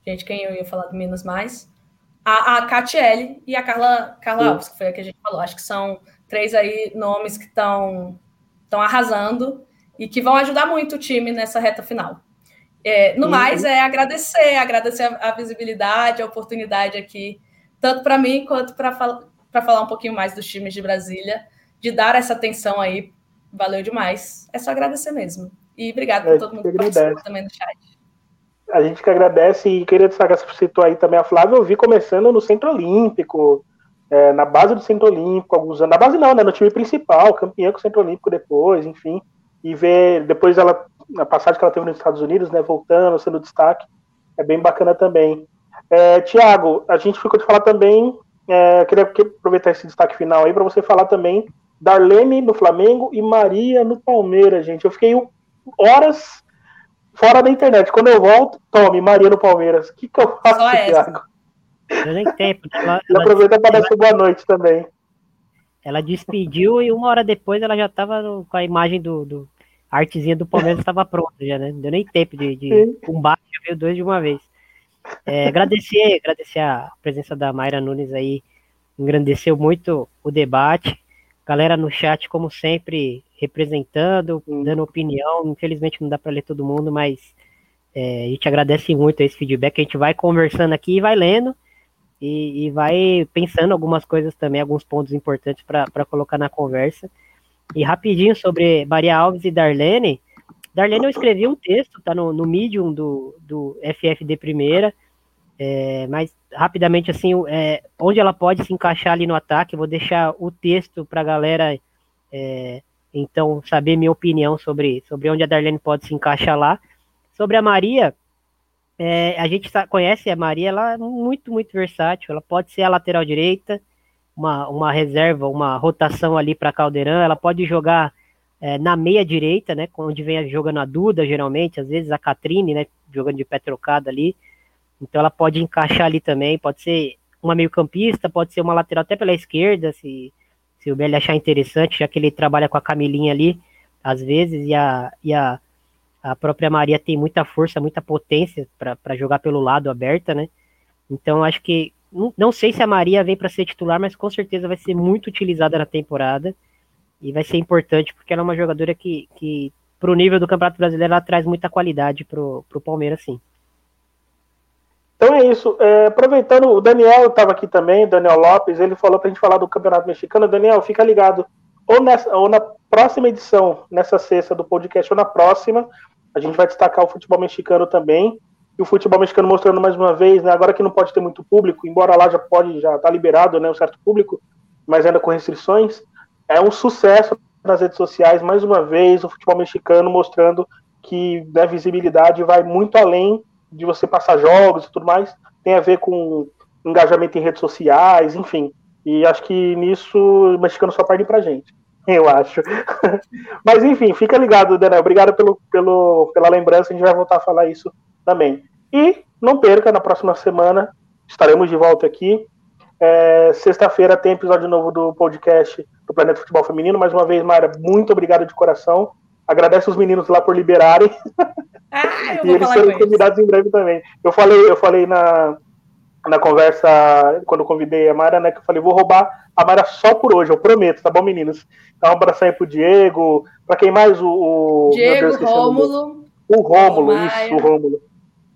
Gente, quem eu ia falar do Minas mais? A, a Catiele e a Carla, Carla Alves, que foi a que a gente falou. Acho que são três aí nomes que estão arrasando e que vão ajudar muito o time nessa reta final. É, no mais, é agradecer, agradecer a, a, visibilidade, a oportunidade aqui, tanto para mim quanto para fal falar um pouquinho mais dos times de Brasília, de dar essa atenção aí. Valeu demais. É só agradecer mesmo. E obrigado por todo mundo que participou também no chat. A gente que agradece e queria destacar, você citou aí também a Flávia, eu vi começando no Centro Olímpico, é, na base do Centro Olímpico, alguns anos. Na base não, né? No time principal, campeã com o Centro Olímpico depois, enfim. E ver depois ela, a passagem que ela teve nos Estados Unidos, né? Voltando, sendo destaque. É bem bacana também. É, Tiago, a gente ficou de falar também. É, queria aproveitar esse destaque final aí para você falar também Darlene no Flamengo e Maria no Palmeiras, gente. Eu fiquei horas fora da internet. Quando eu volto, tome Maria no Palmeiras. O que, que eu faço, Só Thiago? Eu nem tempo. Ela, ela aproveita para dar sua boa noite também. Ela despediu e uma hora depois ela já estava com a imagem do, do a artezinha do Palmeiras estava pronta já, né? Não deu nem tempo de, de combate, já veio dois de uma vez. É, agradecer, agradecer a presença da Mayra Nunes aí, engrandeceu muito o debate. Galera no chat, como sempre, representando, dando opinião. Infelizmente não dá para ler todo mundo, mas é, a gente agradece muito esse feedback. A gente vai conversando aqui e vai lendo e, e vai pensando algumas coisas também, alguns pontos importantes para colocar na conversa. E rapidinho sobre Maria Alves e Darlene. Darlene, eu escrevi um texto, tá no, no Medium do, do FFD Primeira, é, mas rapidamente, assim, é, onde ela pode se encaixar ali no ataque, vou deixar o texto para a galera, é, então, saber minha opinião sobre, sobre onde a Darlene pode se encaixar lá. Sobre a Maria, é, a gente conhece a Maria, ela é muito, muito versátil. Ela pode ser a lateral direita, uma, uma reserva, uma rotação ali para Caldeirão. Ela pode jogar é, na meia direita, né? Onde vem jogando a Duda, geralmente, às vezes a Catrine, né? Jogando de pé trocado ali. Então ela pode encaixar ali também. Pode ser uma meio-campista, pode ser uma lateral até pela esquerda, se, se o Belli achar interessante, já que ele trabalha com a Camilinha ali, às vezes, e a, e a a própria Maria tem muita força, muita potência para jogar pelo lado aberta, né? Então acho que não, sei se a Maria vem para ser titular, mas com certeza vai ser muito utilizada na temporada e vai ser importante porque ela é uma jogadora que, que para o nível do Campeonato Brasileiro, ela traz muita qualidade para o Palmeiras, sim. Então é isso. É, aproveitando, o Daniel estava aqui também, Daniel Lopes, ele falou para a gente falar do Campeonato Mexicano. Daniel, fica ligado. Ou, nessa, ou na próxima edição, nessa sexta do podcast, ou na próxima, a gente vai destacar o futebol mexicano também. E o futebol mexicano mostrando mais uma vez, né, agora que não pode ter muito público, embora lá já pode, já está liberado né, um certo público, mas ainda com restrições, é um sucesso nas redes sociais, mais uma vez, o futebol mexicano mostrando que né, visibilidade vai muito além de você passar jogos e tudo mais, tem a ver com engajamento em redes sociais, enfim. E acho que nisso o mexicano só perde pra gente. eu acho. Mas enfim, fica ligado, Daniel. Obrigado pelo, pelo, pela lembrança. A gente vai voltar a falar isso também. E não perca, na próxima semana estaremos de volta aqui. É, Sexta-feira tem episódio novo do podcast do Planeta Futebol Feminino. Mais uma vez, Mayra, muito obrigado de coração. Agradeço os meninos lá por liberarem. Ah, e eles serão convidados em breve também. Eu falei, eu falei na, na conversa, quando eu convidei a Mara, né, que eu falei, vou roubar a Mara só por hoje, eu prometo, tá bom, meninos? Então, um abraço aí pro Diego, pra quem mais? O, o Diego, Deus, Rômulo. O Rômulo, isso, o Rômulo.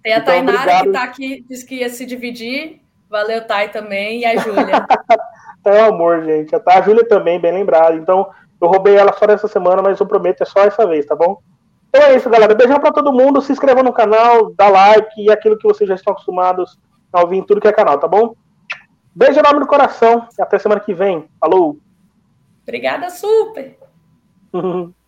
Tem a então, Tainara obrigado. que tá aqui, disse que ia se dividir, valeu, Thay, também, e a Júlia. é amor, gente, a Júlia também, bem lembrada, então, eu roubei ela só nessa semana, mas eu prometo, é só essa vez, tá bom? Então é isso, galera, beijão pra todo mundo, se inscreva no canal, dá like, e aquilo que vocês já estão acostumados a ouvir em tudo que é canal, tá bom? Beijo enorme no coração e até semana que vem. Falou! Obrigada, super!